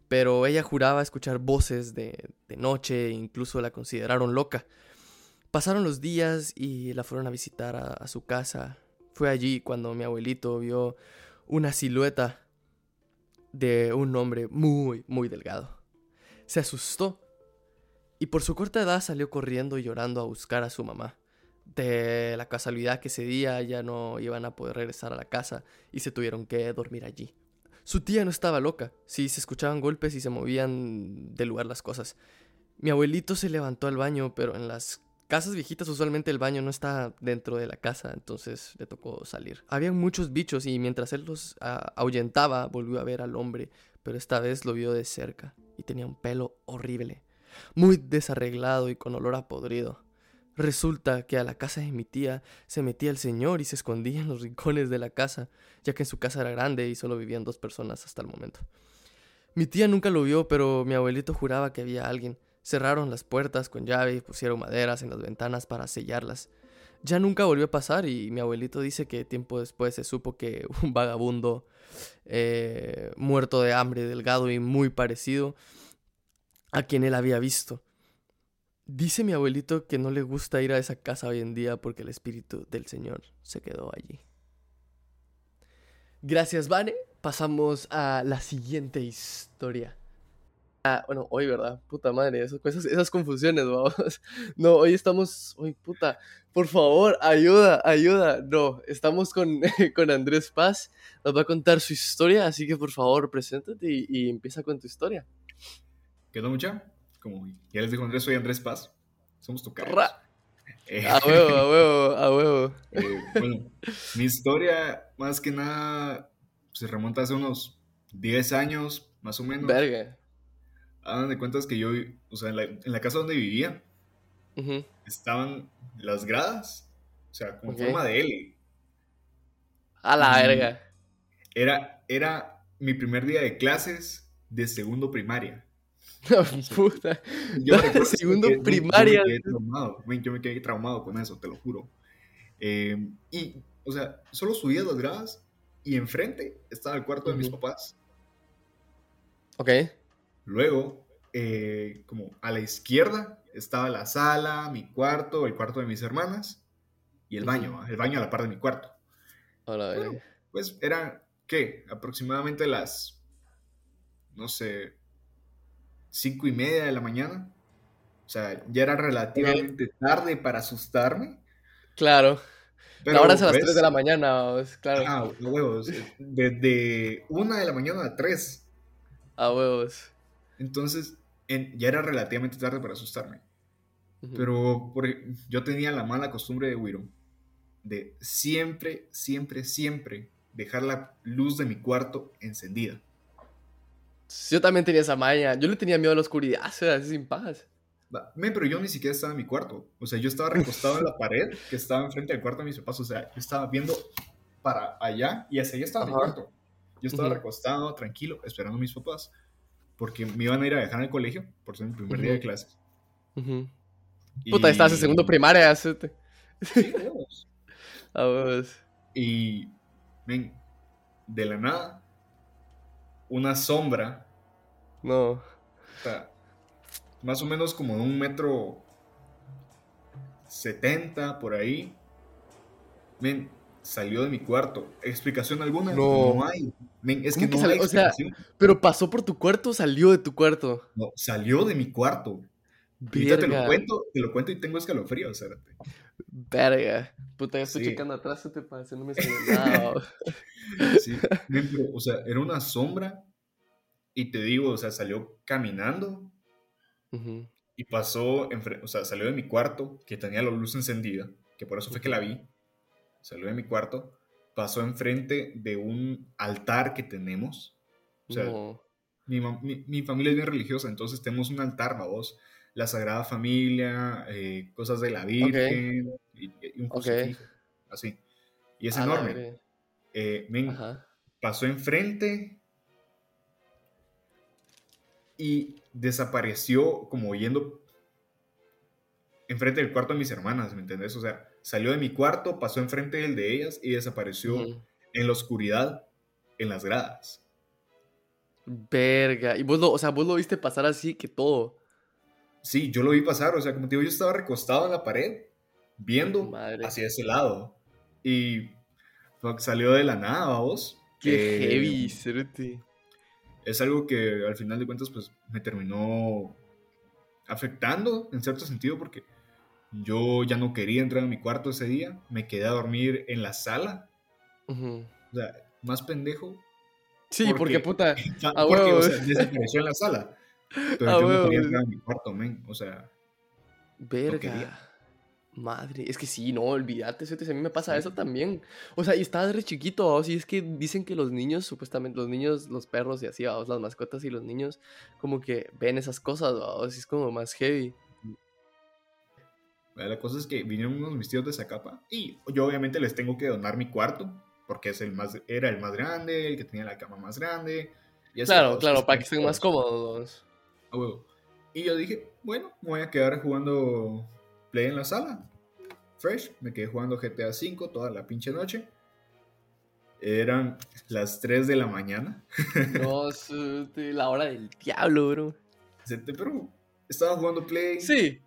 Speaker 1: pero ella juraba escuchar voces de, de noche e incluso la consideraron loca. Pasaron los días y la fueron a visitar a, a su casa. Fue allí cuando mi abuelito vio una silueta de un hombre muy, muy delgado. Se asustó y por su corta edad salió corriendo y llorando a buscar a su mamá. De la casualidad que ese día ya no iban a poder regresar a la casa y se tuvieron que dormir allí. Su tía no estaba loca, sí se escuchaban golpes y se movían de lugar las cosas. Mi abuelito se levantó al baño, pero en las casas viejitas usualmente el baño no está dentro de la casa, entonces le tocó salir. Habían muchos bichos y mientras él los ah, ahuyentaba volvió a ver al hombre, pero esta vez lo vio de cerca y tenía un pelo horrible muy desarreglado y con olor a podrido. Resulta que a la casa de mi tía se metía el señor y se escondía en los rincones de la casa, ya que en su casa era grande y solo vivían dos personas hasta el momento. Mi tía nunca lo vio, pero mi abuelito juraba que había alguien. Cerraron las puertas con llave y pusieron maderas en las ventanas para sellarlas. Ya nunca volvió a pasar y mi abuelito dice que tiempo después se supo que [laughs] un vagabundo eh, muerto de hambre, delgado y muy parecido, a quien él había visto. Dice mi abuelito que no le gusta ir a esa casa hoy en día porque el espíritu del Señor se quedó allí. Gracias, Vane. Pasamos a la siguiente historia. Ah, bueno, hoy, ¿verdad? Puta madre, esas, esas confusiones, vamos. [laughs] No, hoy estamos. Uy, puta. Por favor, ayuda, ayuda. No, estamos con, [laughs] con Andrés Paz. Nos va a contar su historia, así que por favor, preséntate y, y empieza con tu historia.
Speaker 5: ¿Qué onda, mucha? Como ya les dijo Andrés, soy Andrés Paz. Somos tu cara.
Speaker 1: Eh, a huevo, a huevo, a huevo. [laughs]
Speaker 5: Eh, bueno, mi historia, más que nada, se remonta hace unos 10 años, más o menos.
Speaker 1: Verga.
Speaker 5: Hagan de cuentas que yo, o sea, en la, casa donde vivía, estaban las gradas, o sea, con forma de L.
Speaker 1: A la verga.
Speaker 5: Era, era mi primer día de clases de segundo primaria. [laughs]
Speaker 1: puta. Yo me [laughs] Segundo primaria.
Speaker 5: Yo me, quedé traumado, con eso, te lo juro. Eh, y, o sea, solo subías las gradas y enfrente estaba el cuarto de mis papás.
Speaker 1: Ok.
Speaker 5: Luego, eh, como a la izquierda estaba la sala, mi cuarto, el cuarto de mis hermanas y el baño, el baño a la par de mi cuarto.
Speaker 1: Hola,
Speaker 5: pues eran, ¿qué? Aproximadamente las, no sé, cinco y media de la mañana. O sea, ya era relativamente tarde para asustarme.
Speaker 1: Claro. Pero, Ahora es a las 3 pues de la mañana, claro.
Speaker 5: Ah, huevos. Desde una de la mañana a 3.
Speaker 1: A huevos.
Speaker 5: Entonces, ya era relativamente tarde para asustarme. Pero yo tenía la mala costumbre de Wiro de siempre, siempre, siempre dejar la luz de mi cuarto encendida.
Speaker 1: Yo también tenía esa maña. Yo le tenía miedo a la oscuridad, o sea, sin paz.
Speaker 5: pero yo ni siquiera estaba en mi cuarto. O sea, yo estaba recostado en la [laughs] pared que estaba enfrente del cuarto de mis papás. O sea, yo estaba viendo para allá y hacia allá estaba mi cuarto. Yo estaba recostado, tranquilo, esperando a mis papás. Porque me iban a ir a dejar al colegio por ser mi primer día de clases.
Speaker 1: Puta, estabas en segundo primaria. Sí, [laughs] A
Speaker 5: Y, ven, de la nada, una sombra.
Speaker 1: No.
Speaker 5: O sea, más o menos como de un metro setenta por ahí. Salió de mi cuarto. ¿Explicación alguna? No, hay. es que
Speaker 1: no hay o sea, pero pasó por tu cuarto o salió de tu cuarto.
Speaker 5: No, salió de mi cuarto. te lo cuento, te lo cuento y tengo escalofrío, espérate.
Speaker 1: Verga. Puta, ya estoy checando atrás, ¿qué te pasa? No me [laughs]
Speaker 5: sí, pero, o sea, era una sombra y te digo, o sea, salió caminando y pasó, o sea, salió de mi cuarto, que tenía la luz encendida, que por eso fue que la vi, salió de mi cuarto, pasó enfrente de un altar que tenemos. O sea, mi, mi, familia es bien religiosa, entonces tenemos un altar, vos, la Sagrada Familia, eh, cosas de la Virgen, y, un crucifijo, así. Y es enorme. Eh, pasó enfrente y desapareció como yendo enfrente del cuarto de mis hermanas, ¿me entendés? O sea, salió de mi cuarto, pasó enfrente del de ellas y desapareció en la oscuridad, en las gradas.
Speaker 1: Verga. Y vos lo, o sea, vos lo viste pasar así que todo.
Speaker 5: Sí, yo lo vi pasar, o sea, como te digo, yo estaba recostado en la pared, viendo hacia ese lado. Y salió de la nada, vos.
Speaker 1: Qué heavy,
Speaker 5: Es algo que al final de cuentas, pues, me terminó afectando en cierto sentido porque yo ya no quería entrar a mi cuarto ese día, me quedé a dormir en la sala. O sea, más pendejo.
Speaker 1: Sí, porque, puta. [laughs]
Speaker 5: porque, o sea, desapareció en la sala. Pero yo no quería entrar a mi cuarto, men. O sea.
Speaker 1: Verga. Madre, es que sí, no, olvídate, a mí me pasa eso también. O sea, y estás re chiquito, y es que dicen que los niños, supuestamente, los niños, los perros y así, vamos, las mascotas y los niños, como que ven esas cosas, vamos, es como más heavy.
Speaker 5: La cosa es que vinieron unos vestidos de esa capa y yo obviamente les tengo que donar mi cuarto porque es el más, era el más grande, el que tenía la cama más grande.
Speaker 1: Y claro, claro, para que estén más cómodos.
Speaker 5: Y yo dije, bueno, voy a quedar jugando Play en la sala. Fresh, me quedé jugando GTA V toda la pinche noche. Eran las 3 de la mañana.
Speaker 1: No, [laughs] la hora del diablo, bro.
Speaker 5: Pero estaba jugando Play.
Speaker 1: Sí,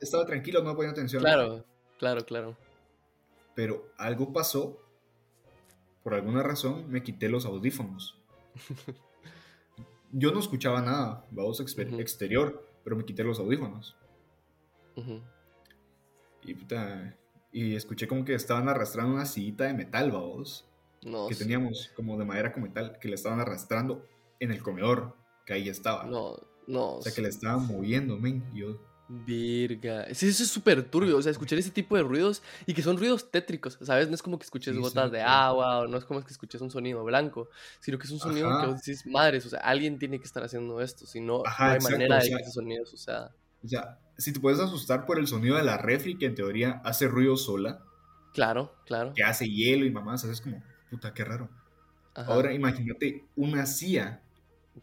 Speaker 5: estaba, tranquilo, no ponía atención.
Speaker 1: Claro, claro, claro.
Speaker 5: Pero algo pasó. Por alguna razón me quité los audífonos. [laughs] Yo no escuchaba nada, voz exterior, pero me quité los audífonos. Y puta, y escuché como que estaban arrastrando una sillita de metal, vamos. No, que teníamos como de madera con metal, que le estaban arrastrando en el comedor, que ahí estaba.
Speaker 1: No, no.
Speaker 5: O sea, que le estaban moviendo, men. yo.
Speaker 1: Virga. eso es súper turbio. O sea, escuchar ese tipo de ruidos y que son ruidos tétricos, ¿sabes? No es como que escuches gotas de agua o no es como que escuches un sonido blanco, sino que es un sonido que vos decís, madres, o sea, alguien tiene que estar haciendo esto, si no, no hay manera de que ese sonido suceda.
Speaker 5: O sea, si te puedes asustar por el sonido de la refri, que en teoría hace ruido sola.
Speaker 1: Claro, claro.
Speaker 5: Que hace hielo y mamás, es como, puta, qué raro. Ahora imagínate una silla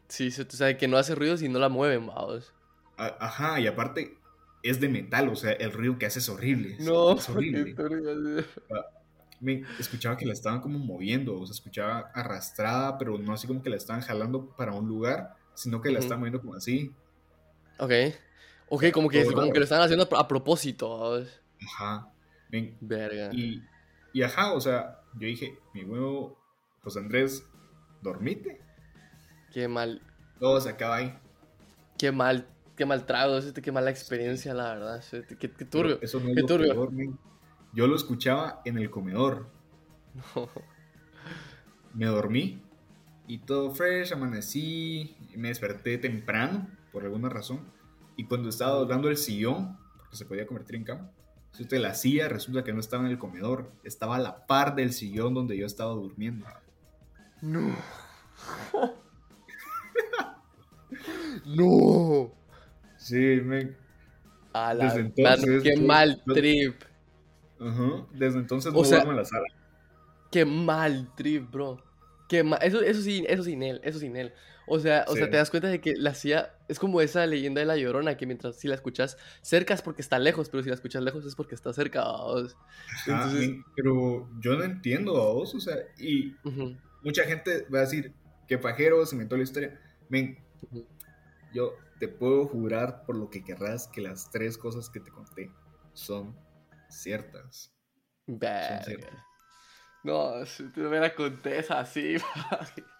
Speaker 1: Sí, se sabe que no hace ruido si no la mueven, vamos.
Speaker 5: Ajá, y aparte es de metal, o sea, el ruido que hace es horrible. No, es horrible. [laughs] Ah, me escuchaba que la estaban como moviendo, o sea, escuchaba arrastrada, pero no así como que la estaban jalando para un lugar, sino que la estaban moviendo como así.
Speaker 1: Ok. Ok, como que, como que lo estaban haciendo a propósito.
Speaker 5: Ajá. Verga. Y, y ajá, o sea, yo dije, mi huevo, pues Andrés, dormite.
Speaker 1: Qué mal.
Speaker 5: Todo se acaba ahí.
Speaker 1: Qué mal, qué mal trago, qué mala experiencia, la verdad. Qué, turbio. eso no es qué turbio.
Speaker 5: Yo lo escuchaba en el comedor. [laughs] Me dormí y todo fresh, amanecí, me desperté temprano por alguna razón. Y cuando estaba doblando el sillón, porque se podía convertir en cama, si usted la silla resulta que no estaba en el comedor, estaba a la par del sillón donde yo estaba durmiendo.
Speaker 1: No. [laughs] No.
Speaker 5: Sí, me.
Speaker 1: A la Desde entonces, qué mal trip.
Speaker 5: Ajá. Desde entonces no o en la sala.
Speaker 1: Qué mal trip, bro. Qué mal. Eso, eso sí, eso sin él, eso sin él. O sea, o sea, te das cuenta de que la hacía. Es como esa leyenda de la llorona que mientras si la escuchas cerca es porque está lejos, pero si la escuchas lejos es porque está cerca, vos.
Speaker 5: pero yo no entiendo a vos, o sea, y mucha gente va a decir que pajero se inventó la historia. Ven, yo te puedo jurar por lo que querrás que las tres cosas que te conté son ciertas.
Speaker 1: Son ciertas. No, si tú me la contés así, [laughs]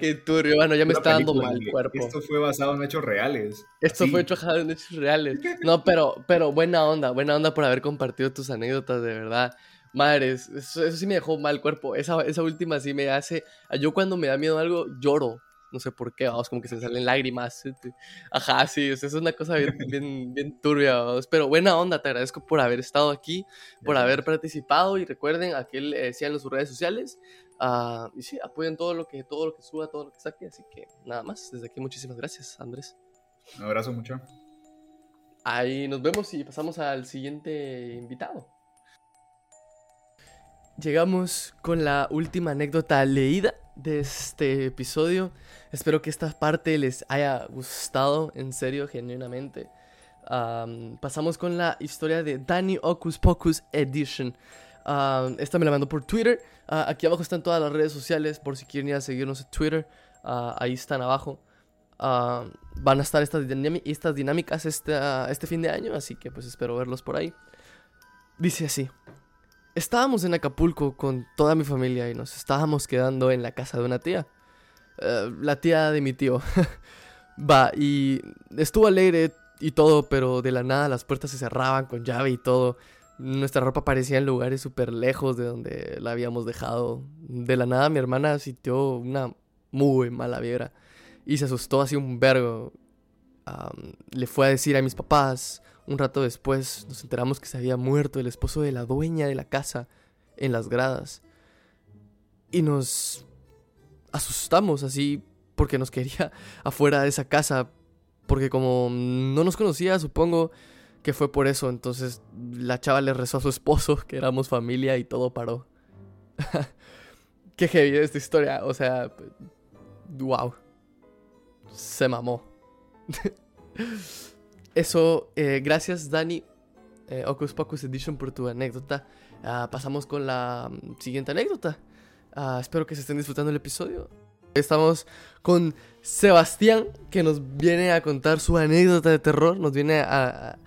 Speaker 1: Qué turbio, bueno, ya me está dando mal el cuerpo.
Speaker 5: Esto fue basado en hechos reales.
Speaker 1: Esto fue basado en hechos reales. No, pero, pero buena onda, buena onda por haber compartido tus anécdotas, de verdad. Madres, eso, sí me dejó mal cuerpo. Esa, esa última sí me hace. Yo cuando me da miedo algo, lloro. No sé por qué, vamos, como que se me salen lágrimas. Ajá, sí, es una cosa bien, [laughs] bien, bien turbia, vamos. Pero buena onda, te agradezco por haber estado aquí, por haber participado. Y recuerden, aquí decían en sus redes sociales. Uh, y sí, apoyen todo lo que todo lo que suba, todo lo que saque. Así que nada más, desde aquí muchísimas gracias, Andrés.
Speaker 5: Un abrazo mucho.
Speaker 1: Ahí nos vemos y pasamos al siguiente invitado. Llegamos con la última anécdota leída de este episodio. Espero que esta parte les haya gustado, en serio, genuinamente. pasamos con la historia de Danny Ocus Pocus Edition. esta me la mandó por Twitter. Ah, aquí abajo están todas las redes sociales por si quieren ir a seguirnos en Twitter. Ah, ahí están abajo. van a estar estas, estas dinámicas este, este fin de año, así que pues espero verlos por ahí. Dice así. Estábamos en Acapulco con toda mi familia y nos estábamos quedando en la casa de una tía. Eh, la tía de mi tío. [laughs] Va, y estuvo alegre y todo, pero de la nada las puertas se cerraban con llave y todo. Nuestra ropa aparecía en lugares súper lejos de donde la habíamos dejado. De la nada mi hermana sintió una muy mala vibra y se asustó así un vergo. le fue a decir a mis papás un rato después nos enteramos que se había muerto el esposo de la dueña de la casa en las gradas. Y nos asustamos así porque nos quería [laughs] afuera de esa casa. Porque como no nos conocía, supongo que fue por eso. Entonces la chava le rezó a su esposo que éramos familia y todo paró. [laughs] Qué heavy esta historia. O sea, wow. Se mamó. [laughs] Eso, eh, gracias Dani, eh, Ocus Pocus Edition por tu anécdota. Ah, pasamos con la mm, siguiente anécdota. Ah, espero que se estén disfrutando el episodio. Estamos con Sebastián, que nos viene a contar su anécdota de terror. Nos viene a,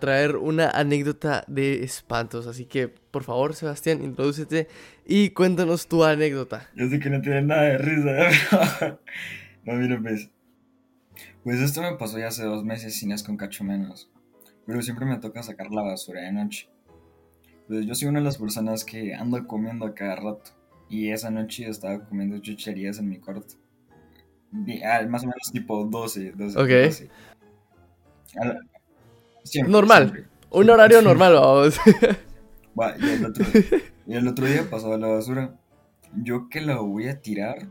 Speaker 1: traer una anécdota de espantos. Así que, por favor, Sebastián, introdúcete y cuéntanos tu anécdota.
Speaker 6: Yo sé que no tiene nada de risa. [laughs] no, mira, pues. Pues esto me pasó ya hace dos meses y no es con cacho menos. Pero siempre me toca sacar la basura de noche. Pues yo soy una de las personas que ando comiendo a cada rato. Y esa noche estaba comiendo chucherías en mi cuarto. Ah, más o menos tipo 12, 12. Ok.
Speaker 1: normal. Un horario normal, vamos.
Speaker 6: y, el otro, y el otro día pasó la basura. Yo que la voy a tirar,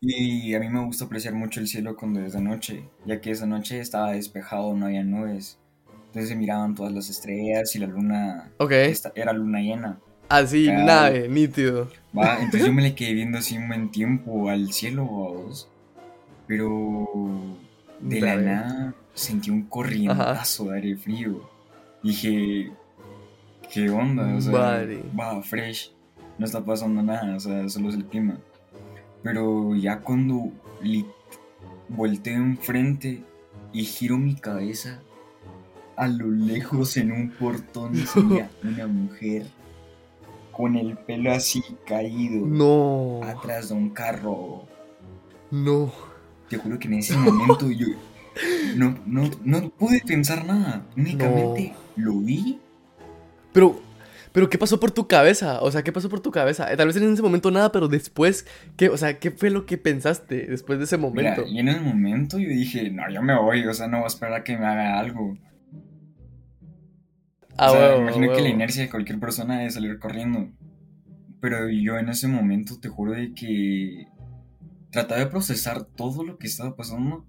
Speaker 6: y a mí me gusta apreciar mucho el cielo cuando es de noche, ya que esa noche estaba despejado, no había nubes. Entonces se miraban todas las estrellas y la luna
Speaker 1: Ok.
Speaker 6: era luna llena.
Speaker 1: Así, nave, nítido.
Speaker 6: Va, [laughs] entonces yo me le quedé viendo así un buen tiempo al cielo, vos. Pero de la nada sentí un corrientazo de aire frío. Dije, ¿qué onda? O sea, va, fresh. No está pasando nada, o sea, solo es el clima. Pero ya cuando volteo enfrente y giro mi cabeza, a lo lejos en un portón se [laughs] una mujer con el pelo así caído.
Speaker 1: No.
Speaker 6: Atrás de un carro.
Speaker 1: No.
Speaker 6: Te juro que en ese momento yo no, no, no pude pensar nada. Únicamente lo vi.
Speaker 1: Pero pero ¿qué pasó por tu cabeza? O sea, ¿qué pasó por tu cabeza? Eh, tal vez en ese momento nada, pero después, ¿qué, o sea, ¿qué fue lo que pensaste después de ese momento?
Speaker 6: y en el momento yo dije, no, yo me voy, o sea, no voy a esperar a que me haga algo. Ah, o sea, imagino que la inercia de cualquier persona es salir corriendo. Pero yo en ese momento te juro de que trataba de procesar todo lo que estaba pasando.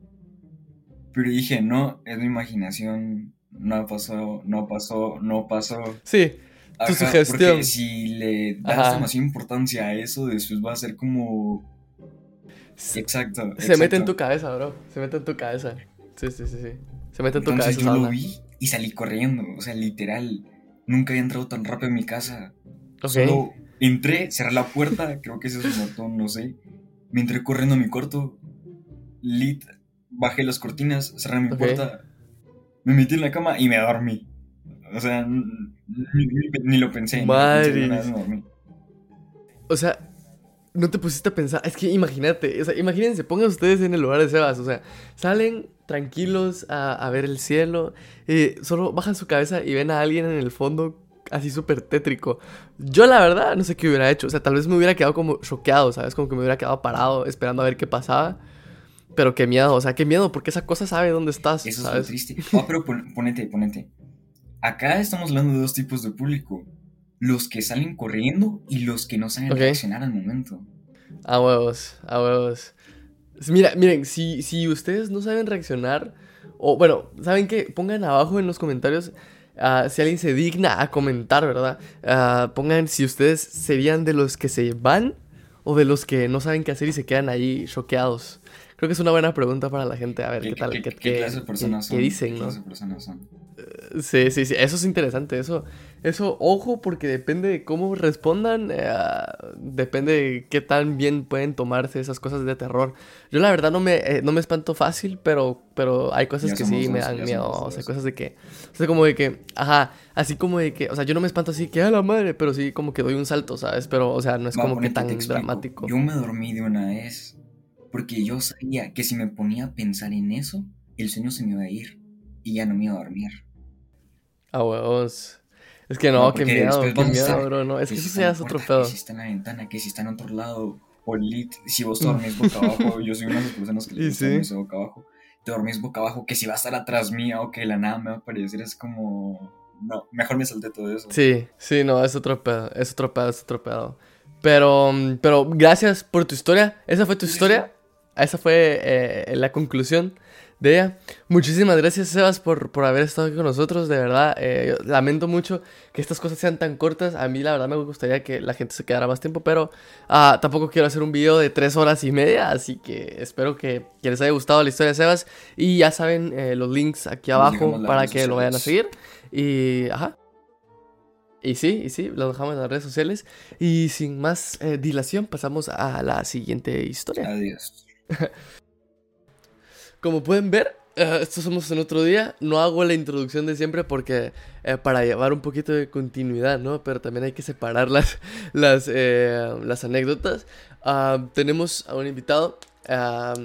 Speaker 6: Pero dije, no, es mi imaginación, no pasó, no pasó, no pasó.
Speaker 1: Sí, tu sugestión.
Speaker 6: Porque si le das demasiada importancia a eso, después va a ser como. Exacto.
Speaker 1: Se mete en tu cabeza, bro. Se mete en tu cabeza. Sí, sí, sí, sí. Se mete en tu
Speaker 6: Entonces
Speaker 1: cabeza.
Speaker 6: Yo lo vi y salí corriendo. O sea, literal. Nunca había entrado tan rápido en mi casa. Solo entré, cerré la puerta. Creo que ese es un botón, no sé. Me entré corriendo a mi cuarto. Lit. Bajé las cortinas, cerré mi puerta. Me metí en la cama y me dormí. O sea, ni, lo pensé.
Speaker 1: Madre. o sea, no te pusiste a pensar. Es que imagínate, o sea, imagínense, pongan ustedes en el lugar de Sebas. O sea, salen tranquilos a, ver el cielo. Y solo bajan su cabeza y ven a alguien en el fondo así súper tétrico. Yo la verdad no sé qué hubiera hecho. O sea, tal vez me hubiera quedado como choqueado, ¿sabes? Como que me hubiera quedado parado esperando a ver qué pasaba. Pero qué miedo, o sea, qué miedo, porque esa cosa sabe dónde estás.
Speaker 6: Eso
Speaker 1: ¿sabes?
Speaker 6: es triste. Oh, pero ponete, ponete. Acá estamos hablando de dos tipos de público. Los que salen corriendo y los que no saben reaccionar al momento.
Speaker 1: A huevos, a huevos. Mira, miren, si, si ustedes no saben reaccionar, o bueno, ¿saben qué? Pongan abajo en los comentarios ah, si alguien se digna a comentar, ¿verdad? Ah, pongan si ustedes serían de los que se van o de los que no saben qué hacer y se quedan ahí choqueados. Creo que es una buena pregunta para la gente. A ver qué, tal.
Speaker 6: ¿Qué, qué, clase de personas son?
Speaker 1: ¿Qué dicen,
Speaker 6: ¿Qué clase de personas son?
Speaker 1: Sí, sí, sí. Eso es interesante. Eso, eso ojo, porque depende de cómo respondan. Eh, depende de qué tan bien pueden tomarse esas cosas de terror. Yo, la verdad, no me, eh, no me espanto fácil, pero, pero hay cosas que sí me dan miedo. O sea, cosas de que. O sea, como de que. Ajá. Así como de que. O sea, yo no me espanto así que a la madre, pero sí como que doy un salto, ¿sabes? Pero, o sea, no es como que tan dramático.
Speaker 6: Yo me dormí de una vez porque yo sabía que si me ponía a pensar en eso, el sueño se me iba a ir y ya no me iba a dormir.
Speaker 1: Ah, huevos. Es que no, qué miedo, qué miedo, bro. No, es que, eso si es otro pedo.
Speaker 6: Que si está en la ventana, que si está en otro lado. O lit, si vos [laughs] dormís boca abajo, yo soy una de las personas que le gusta dormirse boca abajo. Te dormís boca abajo, que si va a estar atrás mía o que la nada me va a aparecer, es como. No, mejor me salté todo eso.
Speaker 1: Sí, sí, no, es otro pedo, es otro pedo, es otro pedo. Pero, pero gracias por tu historia. ¿Esa fue tu historia? esa fue eh, la conclusión de ella. Muchísimas gracias, Sebas, por, por haber estado aquí con nosotros. De verdad, eh, lamento mucho que estas cosas sean tan cortas. A mí, la verdad, me gustaría que la gente se quedara más tiempo, pero ah, tampoco quiero hacer un video de tres horas y media. Así que espero que, les haya gustado la historia de Sebas. Y ya saben, eh, los links aquí abajo para que lo vayan a seguir. Y, ajá. Y sí, y sí, lo dejamos en las redes sociales. Y sin más dilación, pasamos a la siguiente historia.
Speaker 6: Adiós. [laughs]
Speaker 1: Como pueden ver, uh, esto somos en otro día. No hago la introducción de siempre porque eh, para llevar un poquito de continuidad, ¿no? Pero también hay que separar [laughs] las, eh, las anécdotas. Ah, tenemos a un invitado. Ah,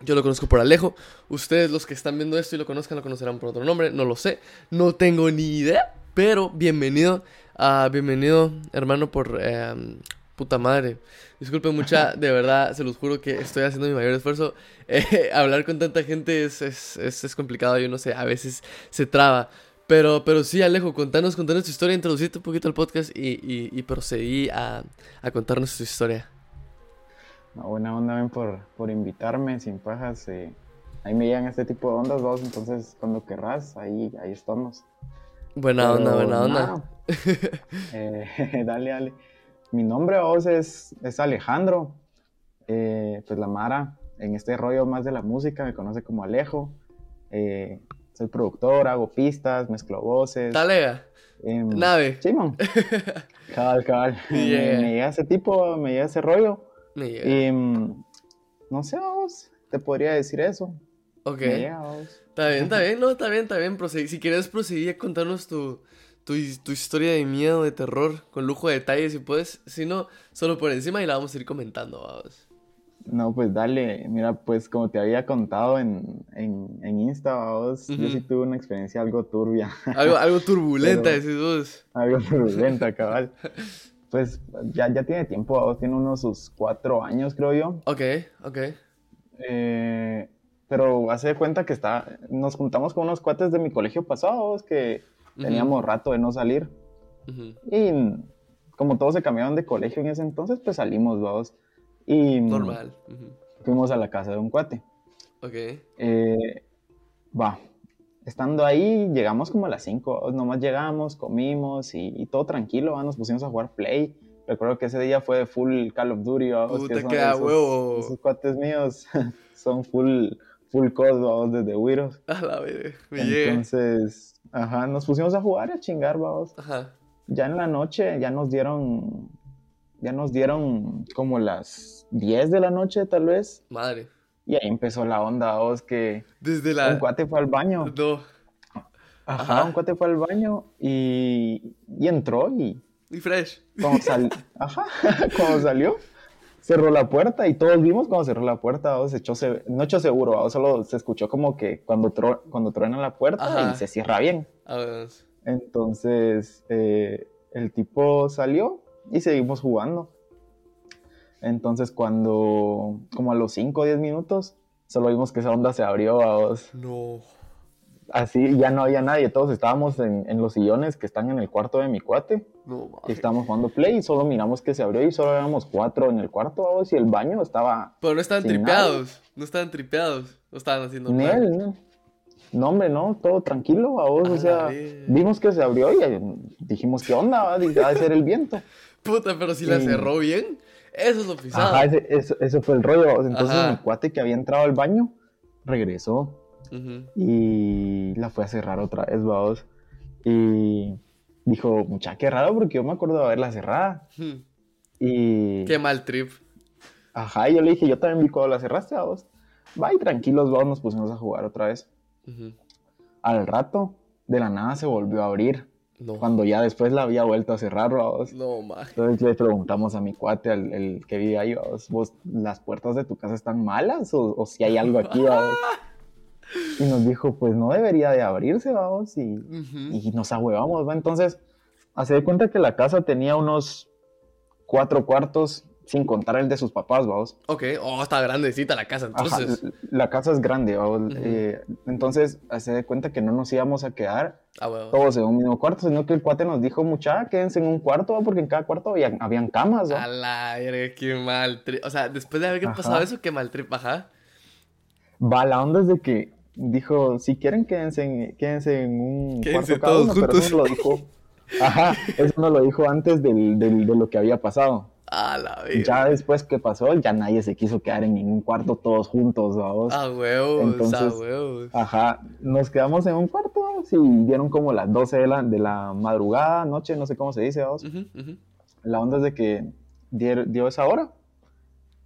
Speaker 1: yo lo conozco por Alejo. Ustedes, los que están viendo esto y lo conozcan, lo conocerán por otro nombre. No lo sé. No tengo ni idea. Pero bienvenido. bienvenido, hermano, por, Puta madre. Disculpen mucha, [laughs] de verdad, se los juro que estoy haciendo mi mayor esfuerzo. Eh, [laughs] hablar con tanta gente es, es, es, complicado, yo no sé, a veces se traba. Pero, pero sí, Alejo, contanos, contanos tu historia, introducirte un poquito al podcast y, y, y procedí a, a, contarnos tu historia.
Speaker 7: buena onda, ven, por, por invitarme, sin pajas. Eh, ahí me llegan este tipo de ondas, vos, entonces cuando querrás, ahí, ahí estamos.
Speaker 1: Buena onda, buena onda. [laughs]
Speaker 7: Eh, dale, dale. Mi nombre vos es, es Alejandro. Eh, pues la Mara, en este rollo más de la música, me conoce como Alejo. Eh, soy productor, hago pistas, mezclo voces.
Speaker 1: Talega. Em, Nave.
Speaker 7: Simón. [laughs] cabal, cabal. Me, llega ese tipo, me llega ese rollo. Me llega. Y, em, no sé, vos, te podría decir eso.
Speaker 1: Ok. Me llega, vos. Está bien, está bien, no, está bien, está bien. Si quieres proseguir a contarnos tu, tu, tu, historia de miedo, de terror, con lujo de detalles, si puedes. Si no, solo por encima y la vamos a ir comentando, vamos.
Speaker 7: No, pues dale. Mira, pues como te había contado en, en, en Insta, vamos, yo sí tuve una experiencia algo turbia.
Speaker 1: Algo, algo [laughs] turbulenta, decís vos.
Speaker 7: Algo turbulenta, cabal. [laughs] Pues ya, ya tiene tiempo, vamos, tiene unos sus cuatro años, creo yo.
Speaker 1: Ok, ok.
Speaker 7: Eh, pero hace cuenta que está, nos juntamos con unos cuates de mi colegio pasado, que Teníamos rato de no salir. Y como todos se cambiaron de colegio en ese entonces, pues salimos dos. Y
Speaker 1: Normal.
Speaker 7: fuimos a la casa de un cuate.
Speaker 1: Ok.
Speaker 7: Eh, va. Estando ahí, llegamos como a las 5. Nomás llegamos, comimos y, todo tranquilo. Nos pusimos a jugar Play. Recuerdo que ese día fue full Call of Duty.
Speaker 1: Puta, que esos, huevo.
Speaker 7: Esos cuates míos [laughs] son full, full COD, desde Wiros.
Speaker 1: A la vez,
Speaker 7: Entonces, Ajá, nos pusimos a jugar y a chingar, vamos.
Speaker 1: Ajá.
Speaker 7: Ya en la noche, ya nos dieron, ya nos dieron como las 10 de la noche, tal vez.
Speaker 1: Madre.
Speaker 7: Y ahí empezó la onda, vos, que
Speaker 1: Desde la...
Speaker 7: un cuate fue al baño.
Speaker 1: No.
Speaker 7: Ajá, un cuate fue al baño y, y entró y...
Speaker 1: Y fresh.
Speaker 7: Cuando, Ajá, [laughs] cuando salió, cerró la puerta y todos vimos cuando cerró la puerta, se echó, no echó seguro, solo se escuchó como que cuando, cuando truena la puerta y se cierra bien. Entonces, eh, el tipo salió y seguimos jugando. Entonces, cuando, como a los 5 o 10 minutos, solo vimos que esa onda se abrió. vos.
Speaker 1: No
Speaker 7: así ya no había nadie, todos estábamos en, los sillones que están en el cuarto de mi cuate.
Speaker 1: No,
Speaker 7: y estábamos jugando play y solo miramos que se abrió y solo éramos cuatro en el cuarto, vamos, y el baño estaba.
Speaker 1: Pero no estaban tripeados, no estaban tripeados, no estaban haciendo
Speaker 7: nada. no. no, hombre, no, todo tranquilo, vos, o sea, vimos que se abrió y eh, dijimos, ¿qué onda? Va? Ha de ser el viento.
Speaker 1: Puta, pero si la cerró bien, eso es lo pisado.
Speaker 7: Ajá, ese, fue el rollo. Entonces mi cuate que había entrado al baño regresó y la fue a cerrar otra vez, vamos. Y dijo, mucha, qué raro, porque yo me acuerdo de haberla cerrada. Y...
Speaker 1: Qué mal trip.
Speaker 7: Ajá, y yo le dije, yo también vi cuando la cerraste, vamos. Va y tranquilos, vamos, nos pusimos a jugar otra vez. Al rato, de la nada se volvió a abrir. Cuando ya después la había vuelto a cerrar, vamos.
Speaker 1: No, man.
Speaker 7: Entonces le preguntamos a mi cuate, al el que vive ahí, vamos, ¿vos, ¿las puertas de tu casa están malas? ¿O, o si hay algo aquí, vamos? [laughs] Y nos dijo, pues no debería de abrirse, vamos, y, y nos ahuevamos, ¿va? Entonces, hace de cuenta que la casa tenía unos cuatro cuartos, sin contar el de sus papás, vamos.
Speaker 1: Ok, oh, está grandecita la casa, entonces.
Speaker 7: la casa es grande, vamos. Eh, entonces, hace de cuenta que no nos íbamos a quedar ah, todos en un mismo cuarto, sino que el cuate nos dijo, mucha, quédense en un cuarto, porque en cada cuarto había, habían camas,
Speaker 1: ¿no? A la qué mal. O sea, después de haber pasado eso, qué mal trip, ajá.
Speaker 7: Va, la onda es de que dijo, si quieren quédense en, quédense en un
Speaker 1: cuarto cada uno, pero
Speaker 7: eso no lo dijo. Ajá, eso no lo dijo antes del, del, de lo que había pasado.
Speaker 1: A la
Speaker 7: Ya después que pasó, ya nadie se quiso quedar en ningún cuarto todos juntos, vamos.
Speaker 1: A huevos, Entonces, a huevos.
Speaker 7: Ajá, nos quedamos en un cuarto, y dieron como las 12 de la, de la madrugada, noche, no sé cómo se dice, vamos. La onda es de que dio, dio esa hora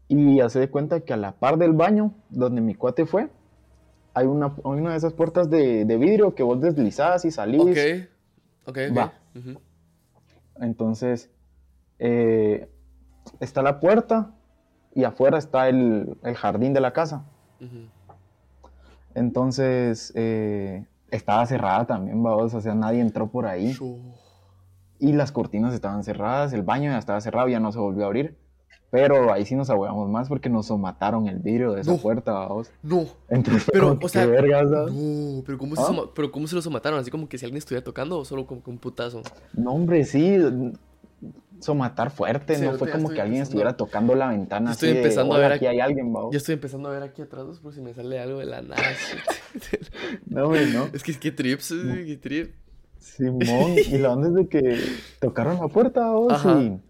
Speaker 7: y hace de cuenta que a la par del baño, donde mi cuate fue, hay una, una de esas puertas de, de, vidrio que vos deslizás y salís.
Speaker 1: Ok, ok,
Speaker 7: Va. Entonces, eh, está la puerta y afuera está el, el jardín de la casa. Entonces, eh, estaba cerrada también, vamos, o sea, nadie entró por ahí. Y las cortinas estaban cerradas, el baño ya estaba cerrado, ya no se volvió a abrir. Pero ahí sí nos ahuevamos más porque nos mataron el vidrio de esa puerta, vamos.
Speaker 1: No.
Speaker 7: Entonces, pero, o sea, vergas,
Speaker 1: no, pero ¿cómo, se ¿Ah? pero ¿cómo se los mataron? ¿Así como que si alguien estuviera tocando o solo como que un putazo?
Speaker 7: No, hombre, sí. Somatar fuerte, no fue como que alguien estuviera tocando la ventana.
Speaker 1: estoy empezando a ver
Speaker 7: aquí, hay alguien,
Speaker 1: Yo estoy empezando a ver aquí atrás por si me sale algo de la nada. [laughs]
Speaker 7: no, güey, no.
Speaker 1: Es que qué trips, qué trip.
Speaker 7: Simón, y la onda es de que tocaron la puerta, vos, y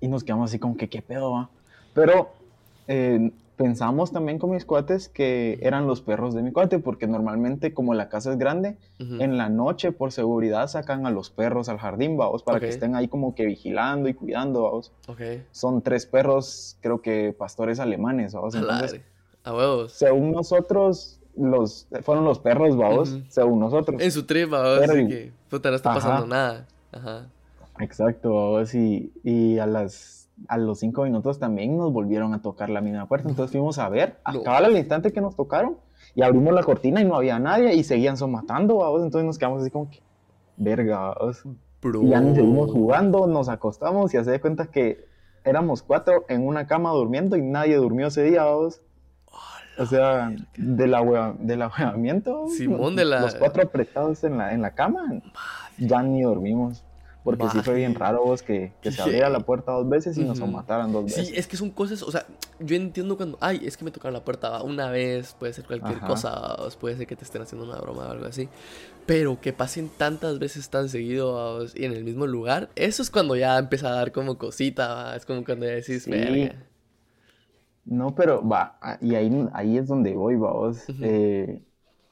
Speaker 7: y nos quedamos así como que qué pedo va. Pero eh, pensamos también con mis cuates que eran los perros de mi cuate, porque normalmente como la casa es grande, en la noche por seguridad sacan a los perros al jardín, vamos, para que estén ahí como que vigilando y cuidando, vamos. Son tres perros, creo que pastores alemanes, vamos. Entonces,
Speaker 1: a huevos.
Speaker 7: Según nosotros, los, fueron los perros, vamos, según nosotros.
Speaker 1: En su trip, vamos, que, puta, no está pasando nada. Ajá.
Speaker 7: Exacto, y, y a las a los cinco minutos también nos volvieron a tocar la misma puerta. Entonces fuimos a ver, acaba el instante que nos tocaron y abrimos la cortina y no había nadie y seguían somatando, vamos. Entonces nos quedamos así como que, verga, y ya ni seguimos jugando, nos acostamos y hace de cuenta que éramos cuatro en una cama durmiendo y nadie durmió ese día, vamos. O sea, de del ahuevamiento,
Speaker 1: Simón de la...
Speaker 7: los cuatro apretados en la, en la cama, ya ni dormimos. Porque sí fue bien raro vos que, que se [laughs] abriera la puerta dos veces y nos mataran dos veces.
Speaker 1: Sí, es que son cosas, o sea, yo entiendo cuando, ay, es que me tocaron la puerta una vez, puede ser cualquier cosa, puede ser que te estén haciendo una broma o algo así. Pero que pasen tantas veces tan seguido y en el mismo lugar, eso es cuando ya empieza a dar como cosita, es como cuando ya decís, sí.
Speaker 7: No, pero va, y ahí, ahí es donde voy, va, vos